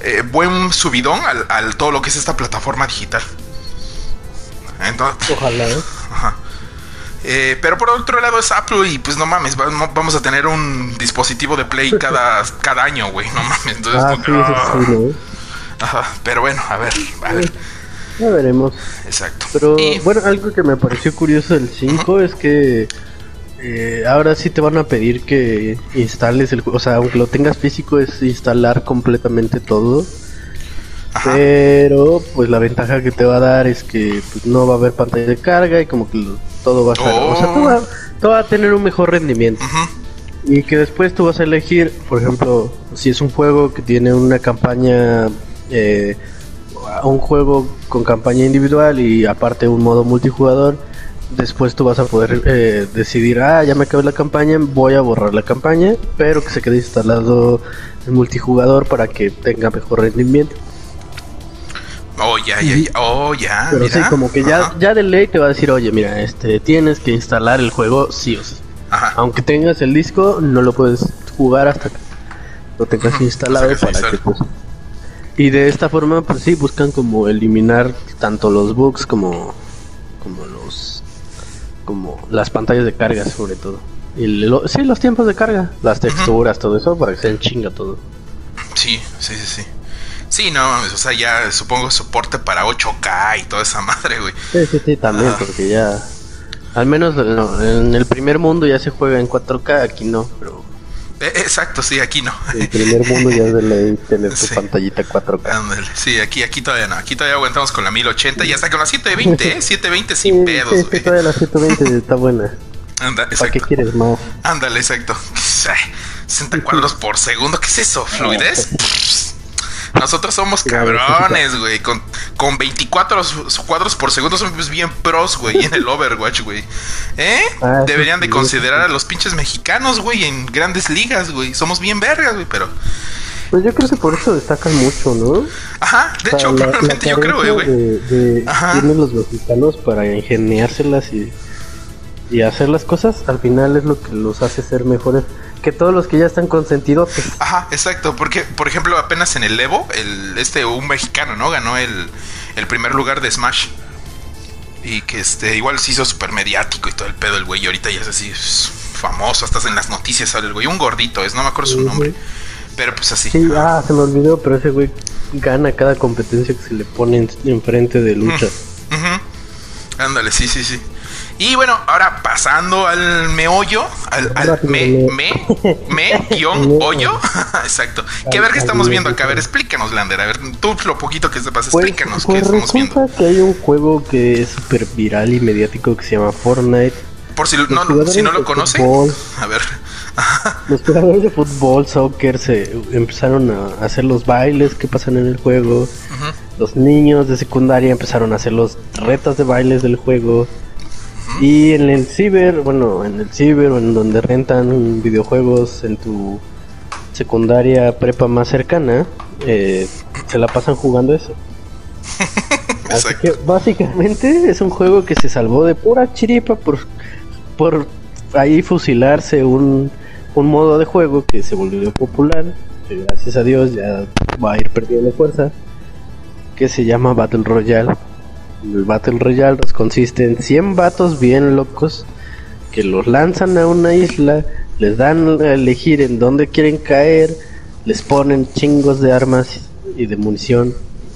eh, buen subidón al, todo lo que es esta plataforma digital. Entonces, Ojalá. ¿eh? pero por otro lado es Apple y pues no mames, vamos a tener un dispositivo de Play cada, cada año, güey, no mames. Entonces, ah, pero bueno, a ver, a ver. Ya veremos. Exacto. Pero bueno, algo que me pareció curioso del 5 es que eh, ahora sí te van a pedir que instales el juego. O sea, aunque lo tengas físico, es instalar completamente todo. Pero, pues la ventaja que te va a dar es que pues, no va a haber pantalla de carga y como que todo va a estar. O sea, todo va, a tener un mejor rendimiento. Y que después tú vas a elegir, por ejemplo, si es un juego que tiene una campaña. Eh, un juego con campaña individual y aparte un modo multijugador después tú vas a poder eh, decidir, ah, ya me acabé la campaña, voy a borrar la campaña, pero que se quede instalado el multijugador para que tenga mejor rendimiento. Oh, ya, ya, ya. Oh, ya. Pero sí, como que ya, ya de ley te va a decir, oye, mira, este, tienes que instalar el juego sí o sí. Ajá. Aunque tengas el disco, no lo puedes jugar hasta que lo tengas instalado para que pues, Y de esta forma, pues sí, buscan como eliminar tanto los bugs como, como los como las pantallas de carga sobre todo. Y sí, los tiempos de carga, las texturas, todo eso, para que se chinga todo. Sí, sí, sí, sí. Sí, no, o sea, ya supongo soporte para 8K y toda esa madre, güey. Sí, sí, sí, también, porque ya... Al menos en el primer mundo ya se juega en 4K, aquí no, pero exacto, sí, aquí no. El primer mundo ya es de ley tener tu pantallita 4K. Sí, aquí, aquí todavía no. Aquí todavía aguantamos con la 1080 y hasta con la 720, ¿eh? 720 sin pedos. Sí, sí, todavía la 720 está buena. ¿Para qué quieres más? Ándale, exacto. 60 cuadros por segundo, ¿qué es eso? ¿Fluidez? Nosotros somos cabrones, güey. Con, con 24 cuadros por segundo somos bien pros, güey, en el Overwatch, güey. ¿Eh? Ah, Deberían de considerar a los pinches mexicanos, güey, en grandes ligas, güey. Somos bien vergas, güey, pero... Pues yo creo que por eso destacan mucho, ¿no? Ajá, de hecho, probablemente yo creo, güey. De, tienen los mexicanos para ingeniárselas y, y hacer las cosas, al final es lo que los hace ser mejores que todos los que ya están consentidos. Ajá, exacto, porque por ejemplo apenas en el Evo, el, este un mexicano, ¿no? Ganó el, el primer lugar de Smash. Y que este igual se hizo súper mediático y todo el pedo el güey, y ahorita ya es así famoso, hasta en las noticias sale el güey, un gordito es, no me acuerdo su nombre. Pero pues así. Sí, ah, se me olvidó, pero ese güey gana cada competencia que se le pone enfrente de lucha. Ándale, sí, sí, sí. Y bueno, ahora pasando al meollo, al, al me, me, me, guion, hoyo. Exacto. ¿Qué ver qué estamos viendo acá? A ver, explícanos, Lander. A ver, tú lo poquito que sepas, pues, explícanos qué pues estamos viendo. que hay un juego que es súper viral y mediático que se llama Fortnite. Por si, no, si no lo conoce, a ver. los jugadores de fútbol, soccer, se empezaron a hacer los bailes que pasan en el juego. Los niños de secundaria empezaron a hacer los retas de bailes del juego. Y en el ciber, bueno, en el ciber o en donde rentan videojuegos en tu secundaria prepa más cercana, eh, se la pasan jugando eso. Así que básicamente es un juego que se salvó de pura chiripa por, por ahí fusilarse un, un modo de juego que se volvió popular, que gracias a Dios ya va a ir perdiendo fuerza, que se llama Battle Royale. El Battle Royale consiste en 100 vatos bien locos que los lanzan a una isla, les dan a elegir en dónde quieren caer, les ponen chingos de armas y de munición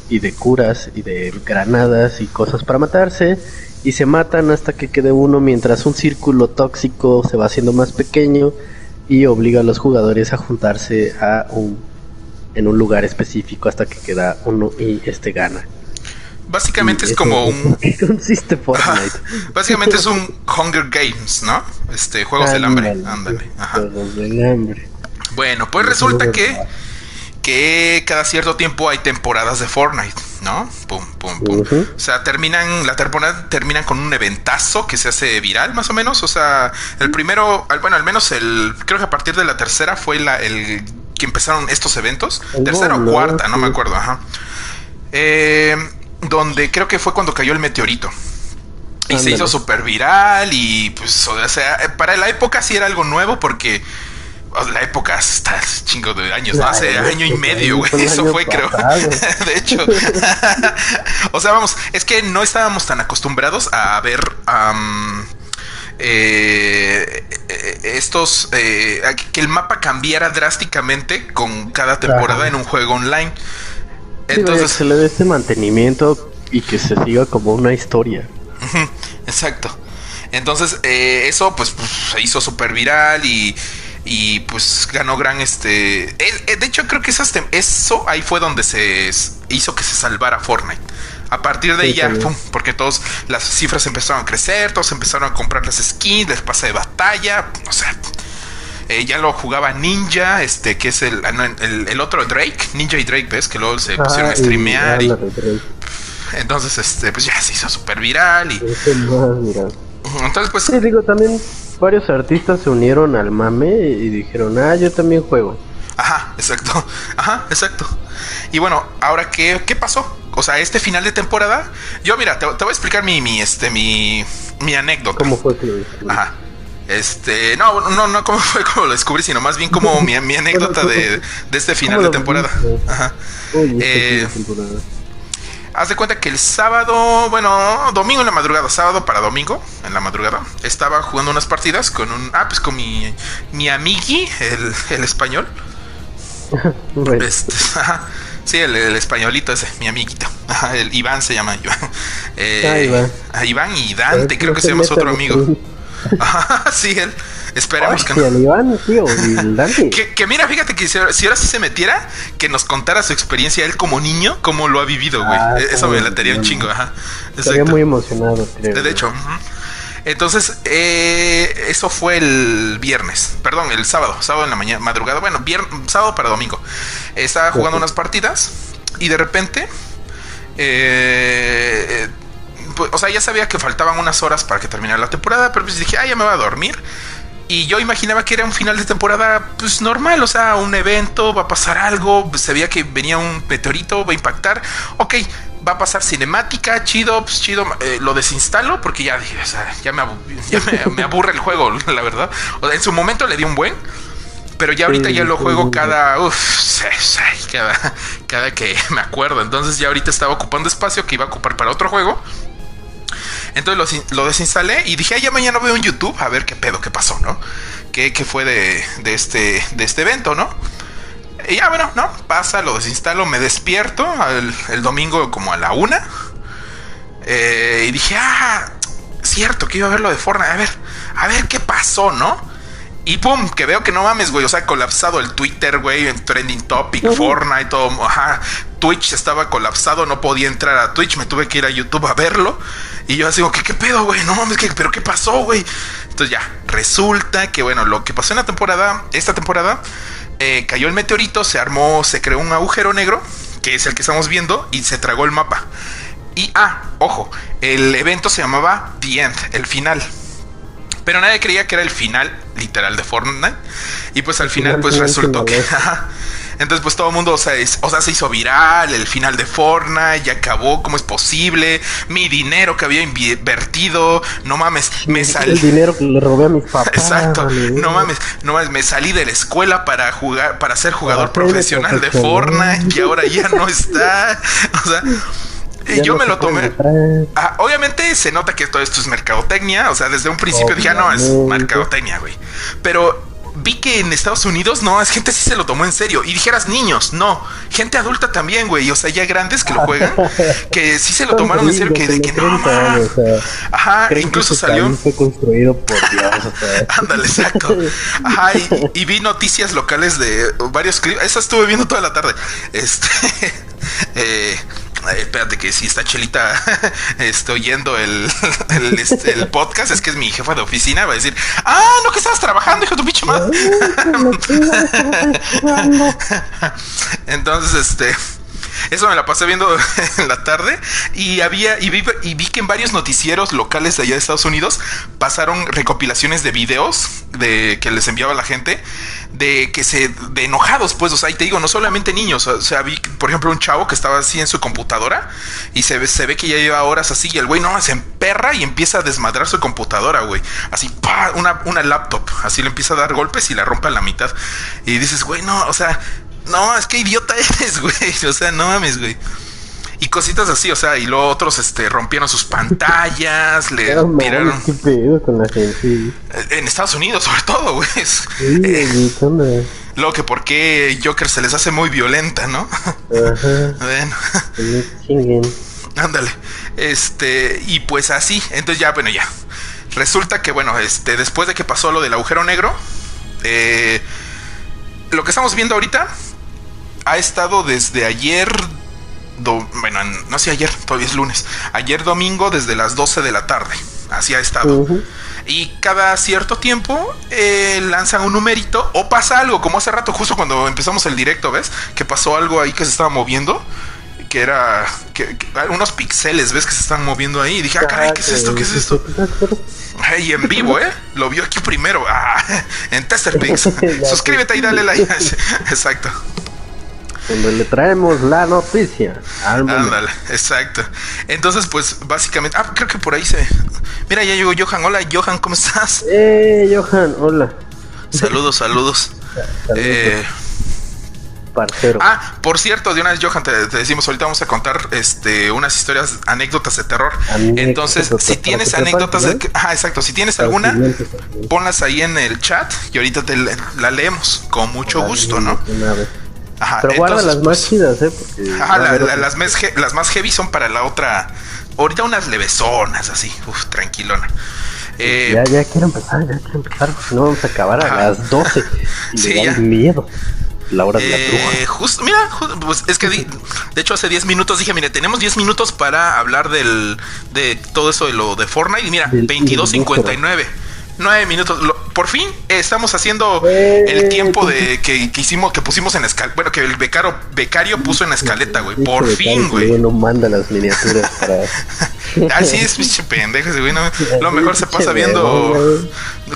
y de curas y de granadas y cosas para matarse y se matan hasta que quede uno mientras un círculo tóxico se va haciendo más pequeño y obliga a los jugadores a juntarse a un en un lugar específico hasta que queda uno y este gana. Básicamente es como un. consiste Fortnite? Básicamente es un Hunger Games, ¿no? Este, Juegos del Hambre. Ándale. Juegos del Hambre. Bueno, pues resulta que. Que cada cierto tiempo hay temporadas de Fortnite, ¿no? Pum, pum, pum. O sea, terminan. La temporada terminan con un eventazo que se hace viral, más o menos. O sea, el primero. Bueno, al menos el. Creo que a partir de la tercera fue la, el que empezaron estos eventos. tercera o cuarta, no me acuerdo, ajá. Eh donde creo que fue cuando cayó el meteorito. Y se hizo súper viral y pues, o sea, eh, para la época sí era algo nuevo porque la época está chingo de años, ¿no? Hace año y medio, güey. Eso fue, creo. de hecho. o sea, vamos, es que no estábamos tan acostumbrados a ver eh, eh, estos. que el mapa cambiara drásticamente con cada temporada en un juego online. Entonces se le dé este mantenimiento y que se siga como una historia. Exacto. Entonces, eh, eso pues, pues, se hizo súper viral y, y pues ganó gran este... eh, de hecho, creo que esas eso ahí fue donde se hizo que se salvara Fortnite. A partir de ahí ya, pum, porque todos las cifras empezaron a crecer, todos empezaron a comprar las skins, les pase de batalla, o sea, eh, ya lo jugaba Ninja, este, que es el, ah, el, el otro Drake, Ninja y Drake, ¿ves? Que luego se pusieron a y- streamear y, entonces, este, pues ya se hizo súper viral y mira. entonces, pues, Sí, digo, también varios artistas se unieron al mame y dijeron, ah, yo también juego. ajá, exacto, ajá, exacto. Y bueno, ahora qué, qué pasó? O sea, este final de temporada, yo mira, te, te voy a explicar mi, mi, este, mi, mi anécdota. ¿Cómo fue que lo? Ajá. Este, no, no, no, cómo fue como lo descubrí, sino más bien como mi, mi anécdota de, de este final ¿Cómo de temporada. Ajá. Eh. Haz de cuenta que el sábado, bueno, domingo en la madrugada, sábado para domingo en la madrugada, estaba jugando unas partidas con un, ah, pues con mi, mi amigui, el, el español. Este, ajá. Sí, el, el españolito ese, mi amiguito. Ajá, el Iván se llama Iván. Eh, Ah, Iván. Iván y Dante, creo que se llama su otro amigo. sí. Él. Esperemos que no. el Iván, tío, y el Dante. Que, que mira, fíjate que si, si ahora sí se metiera, que nos contara su experiencia él como niño, cómo lo ha vivido, güey. Ah, Eh, Eso me latería un chingo, ajá. Estaría muy emocionado, creo. De hecho, entonces, eh, eso fue el viernes, perdón, el sábado, sábado en la mañana, madrugada, bueno, sábado para domingo. Estaba jugando unas partidas y de repente, eh, pues, o sea, ya sabía que faltaban unas horas para que terminara la temporada, pero pues dije, ah, ya me voy a dormir. Y yo imaginaba que era un final de temporada, pues normal, o sea, un evento, va a pasar algo, pues, veía que venía un meteorito, va a impactar, ok, va a pasar cinemática, chido, pues chido, eh, lo desinstalo porque ya dije, o sea, ya, me, abu- ya me, me aburre el juego, la verdad. O sea, en su momento le di un buen, pero ya ahorita ya lo juego cada, uff, sí, sí, cada, cada que me acuerdo. Entonces ya ahorita estaba ocupando espacio que iba a ocupar para otro juego. Entonces lo, lo desinstalé y dije, ah, ya mañana veo en YouTube a ver qué pedo, qué pasó, ¿no? ¿Qué, qué fue de, de este, de este evento, ¿no? Y ya, bueno, no, pasa, lo desinstalo, me despierto el, domingo como a la una. Eh, y dije, ah, cierto, que iba a ver lo de Fortnite. A ver, a ver qué pasó, ¿no? Y pum, que veo que no mames, güey. O sea, colapsado el Twitter, güey, en trending topic, Fortnite, todo. Ajá. Twitch estaba colapsado, no podía entrar a Twitch, me tuve que ir a YouTube a verlo. Y yo así digo, ¿qué, qué pedo, güey? No mames, ¿qué, pero ¿qué pasó, güey? Entonces ya, resulta que, bueno, lo que pasó en la temporada, esta temporada, eh, cayó el meteorito, se armó, se creó un agujero negro, que es el que estamos viendo, y se tragó el mapa. Y, ah, ojo, el evento se llamaba The End, el final. Pero nadie creía que era el final literal de Fortnite. Y pues al final, final, pues final, resultó que. final. Entonces, pues todo el mundo, o sea, es- o sea, se hizo viral, el final de Fortnite, ya acabó, ¿cómo es posible? Mi dinero que había invertido, no mames, me El salí. dinero que le robé a mis papás. Exacto, no mames, no mames, me salí de la escuela para jugar, para ser jugador Para profesional de. Fortnite y ahora ya no está. O sea, Ya yo no me lo tomé. Ah, obviamente se nota que todo esto es mercadotecnia. O sea, desde un principio dije, ah, no, es mercadotecnia, güey. Pero vi que en Estados Unidos, no, es gente sí se lo tomó en serio. Y dijeras niños, no. Gente adulta también, güey. O sea, ya grandes que lo juegan, que sí se lo tomaron en serio. Que, de que no, 30 ma. años, o sea, Ajá, incluso salió. fue construido por Dios. Ándale, exacto. Ajá, y, y vi noticias locales de varios clips. Esa estuve viendo toda la tarde. Este. eh, espérate, que si está Chelita estoy oyendo el, el, este, el podcast, es que es mi jefa de oficina, va a decir, ah, no que estabas trabajando, hijo de tu pinche madre. Entonces, este. Eso me la pasé viendo en la tarde y había y vi, que en varios noticieros locales de allá de Estados Unidos pasaron recopilaciones de videos de que les enviaba la gente de que se de enojados pues o sea y te digo no solamente niños o sea vi por ejemplo un chavo que estaba así en su computadora y se ve, se ve que ya lleva horas así y el güey no se emperra y empieza a desmadrar su computadora güey. Así pa una una laptop así le empieza a dar golpes y la rompe a la mitad. Y dices güey no o sea no, es que idiota eres, güey. O sea, no mames, güey. Y cositas así, o sea, y luego otros este, rompieron sus pantallas, le No, mames, tiraron. ¿Qué pedo con la gente? En Estados Unidos, sobre todo, güey. Sí, eh, luego que por qué Joker se les hace muy violenta, ¿no? Ajá, bueno, chinguen. ándale. Este, y pues así. Entonces ya, bueno, ya. resulta que, bueno, este, después de que pasó lo del agujero negro, eh, lo que estamos viendo ahorita ha estado desde ayer, bueno, no sé ayer, todavía es lunes, ayer domingo desde las 12 de la tarde, así ha estado. Y cada cierto tiempo eh, lanzan un numerito o pasa algo, como hace rato, justo cuando empezamos el directo, ¿ves? Que pasó algo ahí que se estaba moviendo que era que, unos pixeles, ves que se están moviendo ahí. Y dije, ah, caray, ¿qué es esto? ¿Qué es esto? Y en vivo, ¿eh? Lo vio aquí primero. Ah, en Testerpix. Suscríbete y dale like. Exacto. Donde le traemos la noticia. Ándale, exacto. Entonces, pues, básicamente. Ah, creo que por ahí se. Mira, ya llegó Johan. Hola, Johan, ¿cómo estás? Eh, Johan, hola. Saludos, saludos. Eh, Ah, por cierto, de una vez, Johan, te, decimos, ahorita vamos a contar este, unas historias, anécdotas de terror. Entonces, si tienes anécdotas, de, ah, exacto, si tienes alguna, ponlas ahí en el chat y ahorita te la leemos con mucho gusto, ¿no? Ajá, Pero guarda las más pues, chidas, ¿eh? ajá, las, más las más heavy son para la otra. Ahorita unas levesonas, así, uf, tranquilona. Eh, ya, ya quiero empezar, ya quiero empezar, no vamos a acabar a las 12. sí, ya. miedo. La hora de la eh, Justo, mira, pues es que de hecho hace 10 minutos dije, mire, tenemos 10 minutos para hablar del de todo eso de lo de Fortnite y mira, 22.59. 9 minutos. por fin estamos haciendo el tiempo de que, hicimos, que pusimos en escaleta. Bueno, que el becario, becario puso en escaleta, güey. Por fin, güey. No manda las miniaturas para. Así es, pinche pendejo, güey. lo mejor se pasa viendo.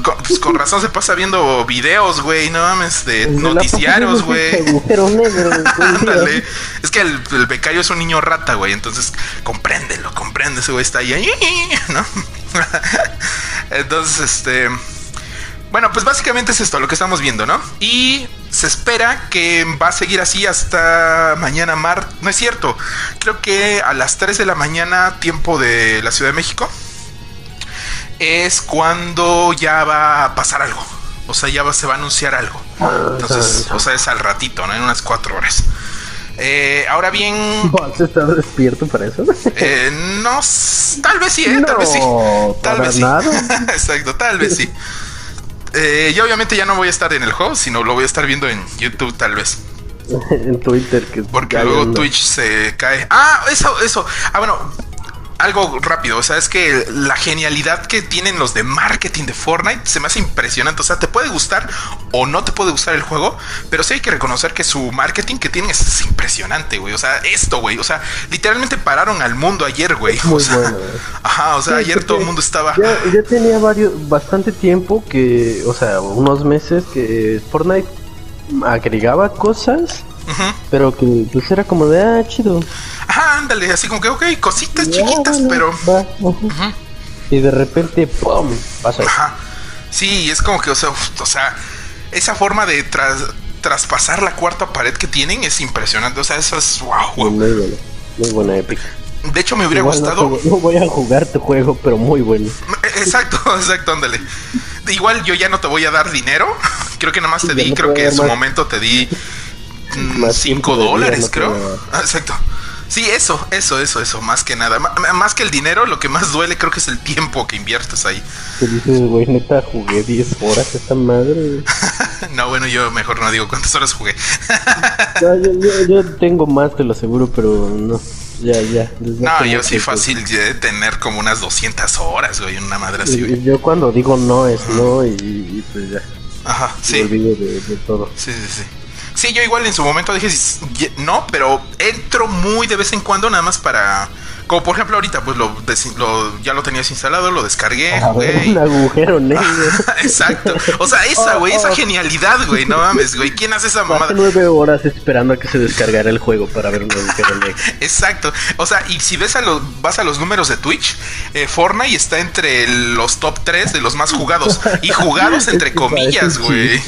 Pues, con, razón se pasa viendo videos, güey. No mames, de noticiarios, güey. Ándale. Es que el, el, becario es un niño rata, güey. Entonces, compréndelo, comprende. Ese güey está ahí, ¿no? Entonces, este. Bueno, pues básicamente es esto lo que estamos viendo, ¿no? Y se espera que va a seguir así hasta mañana mar... No es cierto. Creo que a las 3 de la mañana, tiempo de la Ciudad de México, es cuando ya va a pasar algo. O sea, ya se va a anunciar algo. Entonces, o sea, es al ratito, ¿no? En unas 4 horas. Eh, ahora bien. ¿Vas a estar despierto para eso? Eh, no, tal vez sí, eh, tal vez sí. Tal vez sí. Exacto, tal vez sí. Eh, yo obviamente ya no voy a estar en el juego, sino lo voy a estar viendo en YouTube tal vez. en Twitter que Porque luego Twitch se cae. Ah, eso, eso. Ah, bueno, algo rápido, o sea, es que la genialidad que tienen los de marketing de Fortnite se me hace impresionante. O sea, te puede gustar o no te puede gustar el juego, pero sí hay que reconocer que su marketing que tienen es, impresionante, güey. O sea, esto, güey. O sea, literalmente pararon al mundo ayer, güey. O sea, Ajá, o sea, ayer todo el mundo estaba. Ya, tenía varios, bastante tiempo que, o sea, unos meses que Fortnite agregaba cosas pero que pues era como de, ah, chido. Ajá, ándale, así como que, ok, cositas chiquitas, pero... Y de repente, ¡pum! Pasa. Ajá. Sí, es como que, o sea, o sea esa forma de traspasar la cuarta pared que tienen es impresionante. O sea, eso es, wow. Muy buena, muy buena épica. De hecho, me hubiera gustado. No, voy a jugar tu juego, pero muy bueno. Exacto, exacto, ándale. Igual yo ya no te voy a dar dinero. Creo que nada más te di, creo que en su momento te di 5 dólares, creo. Ah, exacto. Sí, eso, eso, eso, eso, más que nada. más que el dinero, lo que más duele creo que es el tiempo que inviertes ahí. Te dices, güey, neta, jugué 10 horas esta madre. no, bueno, yo mejor no digo cuántas horas jugué. yo, tengo más, te lo aseguro, pero no. Ya, ya. No, yo sí fácil de tener como unas 200 horas, güey, una madre así. Yo cuando digo no es no y, pues ya. Ajá, sí. Me olvido de, de todo. Sí, sí, sí. Sí, yo igual en su momento dije no, pero entro muy de vez en cuando nada más para como por ejemplo ahorita, pues lo, ya lo tenías instalado, lo descargué, güey. Un agujero negro. Exacto. O sea, esa, güey, esa genialidad, güey, no mames, güey. ¿Quién hace esa mamada? nueve horas esperando a que se descargara el juego para ver un agujero negro. Exacto. O sea, y si ves a los, vas a los números de Twitch, eh, Fortnite está entre los top 3 de los más jugados. Y jugados entre comillas, güey.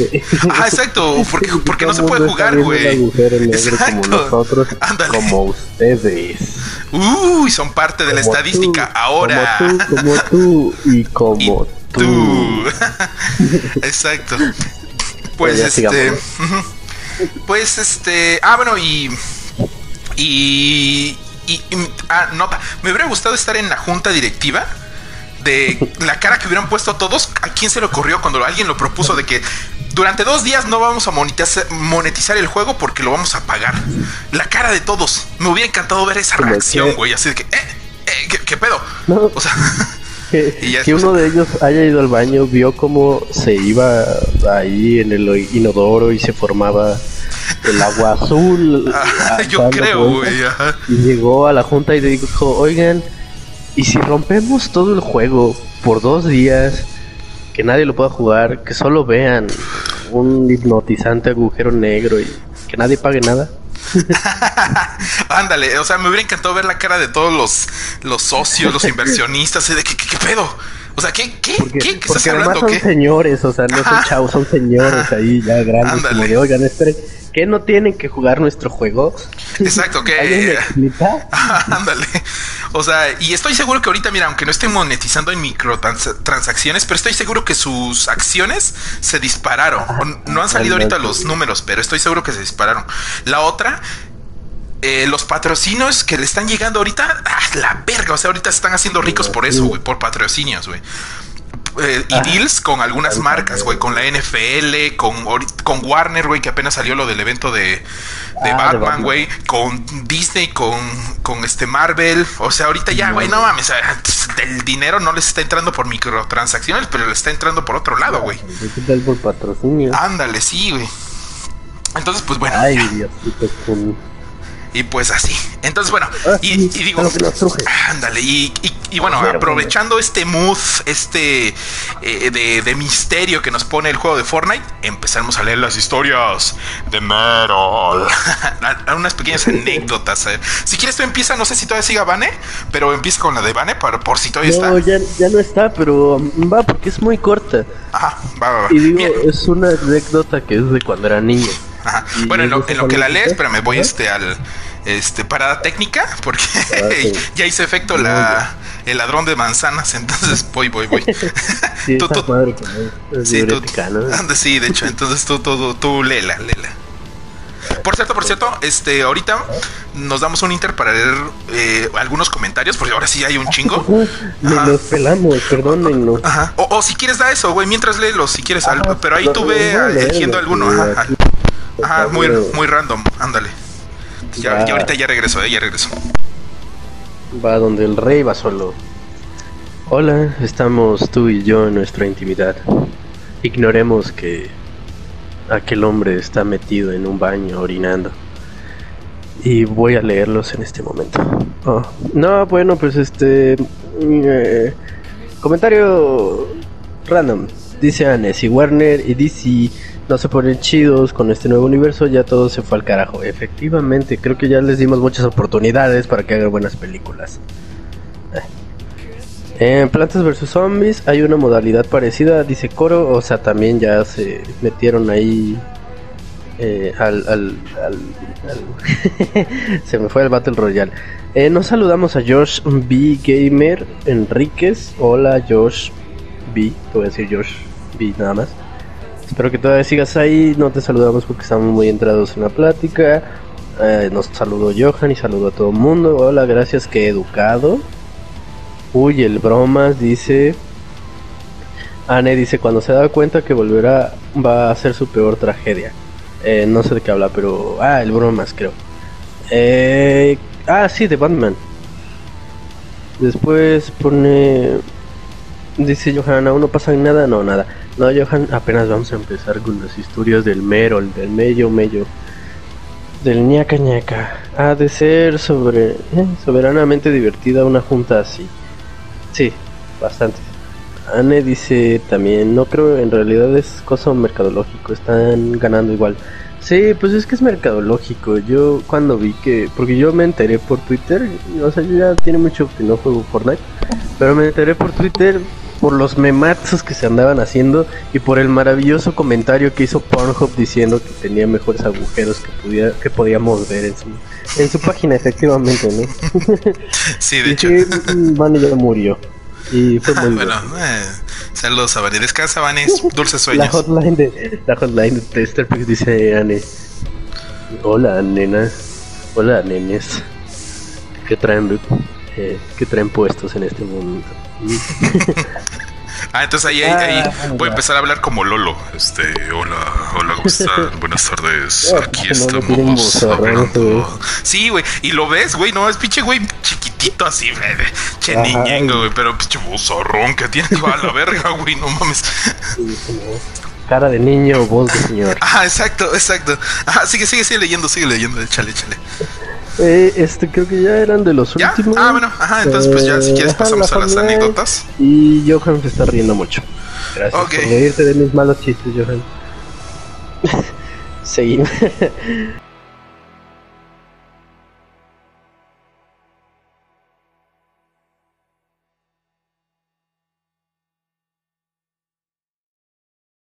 Ah, exacto. Porque, porque no se puede jugar, güey. Exacto. Como nosotros, como ustedes. Uy, son parte de la estadística ahora. Como tú, como tú y como tú. Exacto. Pues este. Pues este. Ah, bueno, y. Y. y, ah, nota. Me hubiera gustado estar en la junta directiva. de la cara que hubieran puesto todos, ¿a quién se le ocurrió cuando alguien lo propuso de que durante dos días no vamos a monetizar, el juego porque lo vamos a pagar? La cara de todos. Me hubiera encantado ver esa reacción, güey. Así de que, eh, eh, ¿qué, pedo? O sea... Que, uno de ellos haya ido al baño, vio cómo se iba ahí en el inodoro y se formaba el agua azul. Ah, yo creo, güey. Y llegó a la junta y dijo, oigan, ¿y si rompemos todo el juego por dos días? Que nadie lo pueda jugar, que solo vean un hipnotizante agujero negro y que nadie pague nada. Ándale, o sea, me hubiera encantado ver la cara de todos los, los socios, los inversionistas, de ¿qué, qué, pedo? O sea, ¿qué, qué, qué, estás hablando? Son señores, o sea, no son chavos, son señores ahí ya grandes. Como de, oigan, esperen, ¿qué no tienen que jugar nuestro juego? Exacto, que. Ándale. O sea, y estoy seguro que ahorita, mira, aunque no estén monetizando en microtransacciones, pero estoy seguro que sus acciones se dispararon. no han salido ahorita los números, pero estoy seguro que se dispararon. La otra eh, los patrocinios que le están llegando ahorita, ah, la verga, o sea, ahorita se están haciendo ricos por eso, güey, por patrocinios, güey. Eh, y deals con algunas marcas, güey, con la NFL, con, con Warner, güey, que apenas salió lo del evento de, de ah, Batman, güey, con Disney, con, con este Marvel, o sea, ahorita ya, güey, no mames, el dinero no les está entrando por microtransacciones, pero le está entrando por otro lado, güey. por patrocinio? Ándale, sí, güey. Entonces, pues bueno. Ay, Dios, y pues así. Entonces, bueno, ah, y, digo, ándale, y, bueno, aprovechando este mood, este eh, de, misterio que nos pone el juego de Fortnite, empezamos a leer las historias de Metal. Unas pequeñas anécdotas. Eh. Si quieres, tú empieza, no sé si todavía siga Vane, pero empieza con la de Vane para, por si todavía no, está. Ya, ya no está, pero um, va porque es muy corta. Ajá, va, va, va. Y digo, es una anécdota que es de cuando era niño. Bueno, en lo, en lo, que la lees, pero me voy este al este parada técnica porque ah, ya hizo efecto la el ladrón de manzanas, entonces voy, voy, voy. sí, tú, tú, sí, tú, sí, de hecho, entonces tú, tú, tú, lela, lela. Por cierto, por cierto, este, ahorita nos damos un inter para leer eh, algunos comentarios, porque ahora sí hay un chingo. Nos pelamos, perdónenlo Ajá. O, si quieres da eso, güey, mientras léelos, si quieres algo. Pero ahí tú ve eligiendo alguno. Ajá. Ajá, muy, muy random, ándale. Ya, ahorita ya regresó, eh, ya regresó. Va donde el rey va solo. Hola, estamos tú y yo en nuestra intimidad. Ignoremos que aquel hombre está metido en un baño orinando. Y voy a leerlos en este momento. Oh. No, bueno, pues este... Eh, comentario random. Dice Anes y Warner y DC no se ponen chidos con este nuevo universo, ya todo se fue al carajo. Efectivamente, creo que ya les dimos muchas oportunidades para que hagan buenas películas. Eh. En Plantas vs Zombies hay una modalidad parecida, dice Coro, o sea, también ya se metieron ahí eh, al, al, se me fue el Battle Royale. Eh, nos saludamos a Josh B. Gamer Enríquez. Hola Josh B. Te voy a decir Josh B. nada más. Espero que todavía sigas ahí. No te saludamos porque estamos muy entrados en la plática. Eh, nos saludó Johan y saludó a todo el mundo. Hola, gracias, que educado. Uy, el bromas dice. Anne dice: Cuando se da cuenta que volverá, va a ser su peor tragedia. Eh, no sé de qué habla, pero. Ah, el bromas, creo. Eh, ah, sí, de Batman. Después pone. Dice Johan, aún no pasa nada. No, nada. No, Johan, apenas vamos a empezar con las historias del Merol, del Mello Mello, del ñaca ñaca. Ha de ser sobre eh, soberanamente divertida una junta así. Sí, bastante. Anne dice también, no creo, en realidad es cosa mercadológico, están ganando igual. Sí, pues es que es mercadológico. Yo cuando vi que, porque yo me enteré por Twitter, o sea, yo ya tiene mucho que no juego Fortnite, pero me enteré por Twitter por los memazos que se andaban haciendo y por el maravilloso comentario que hizo Pornhub diciendo que tenía mejores agujeros que, pudiera, que podíamos ver en su, en su página, efectivamente, ¿no? Sí, de hecho. Vane ya murió. Y fue muy bueno. Eh, saludos a Vane. Descansa, Vane. Dulces sueños. La hotline de, la hotline de Tester dice Anne. Hola, nena. Hola, nenes. ¿Qué traen, eh, traen puestos en este momento. Ah, entonces ahí, ahí, ah, voy a empezar a hablar como Lolo. Este, hola, hola, ¿cómo están? Buenas tardes. Aquí estamos hablando. Sí, güey. Y lo ves, güey, no, es pinche güey chiquitito así, güey. Che niñengo, güey, pero pinche bozorrón que tiene a la verga, güey, no mames. Cara de niño, voz de señor. Ah, exacto, exacto. Ah, sigue, sigue, sigue leyendo, sigue leyendo, chale, chale. Eh, este, creo que ya eran de los últimos. Ah, bueno, ajá, entonces pues ya si quieres eh, pasamos a las anécdotas. Y Johan se está riendo mucho. Gracias por reírte de mis malos chistes, Johan. Seguimos.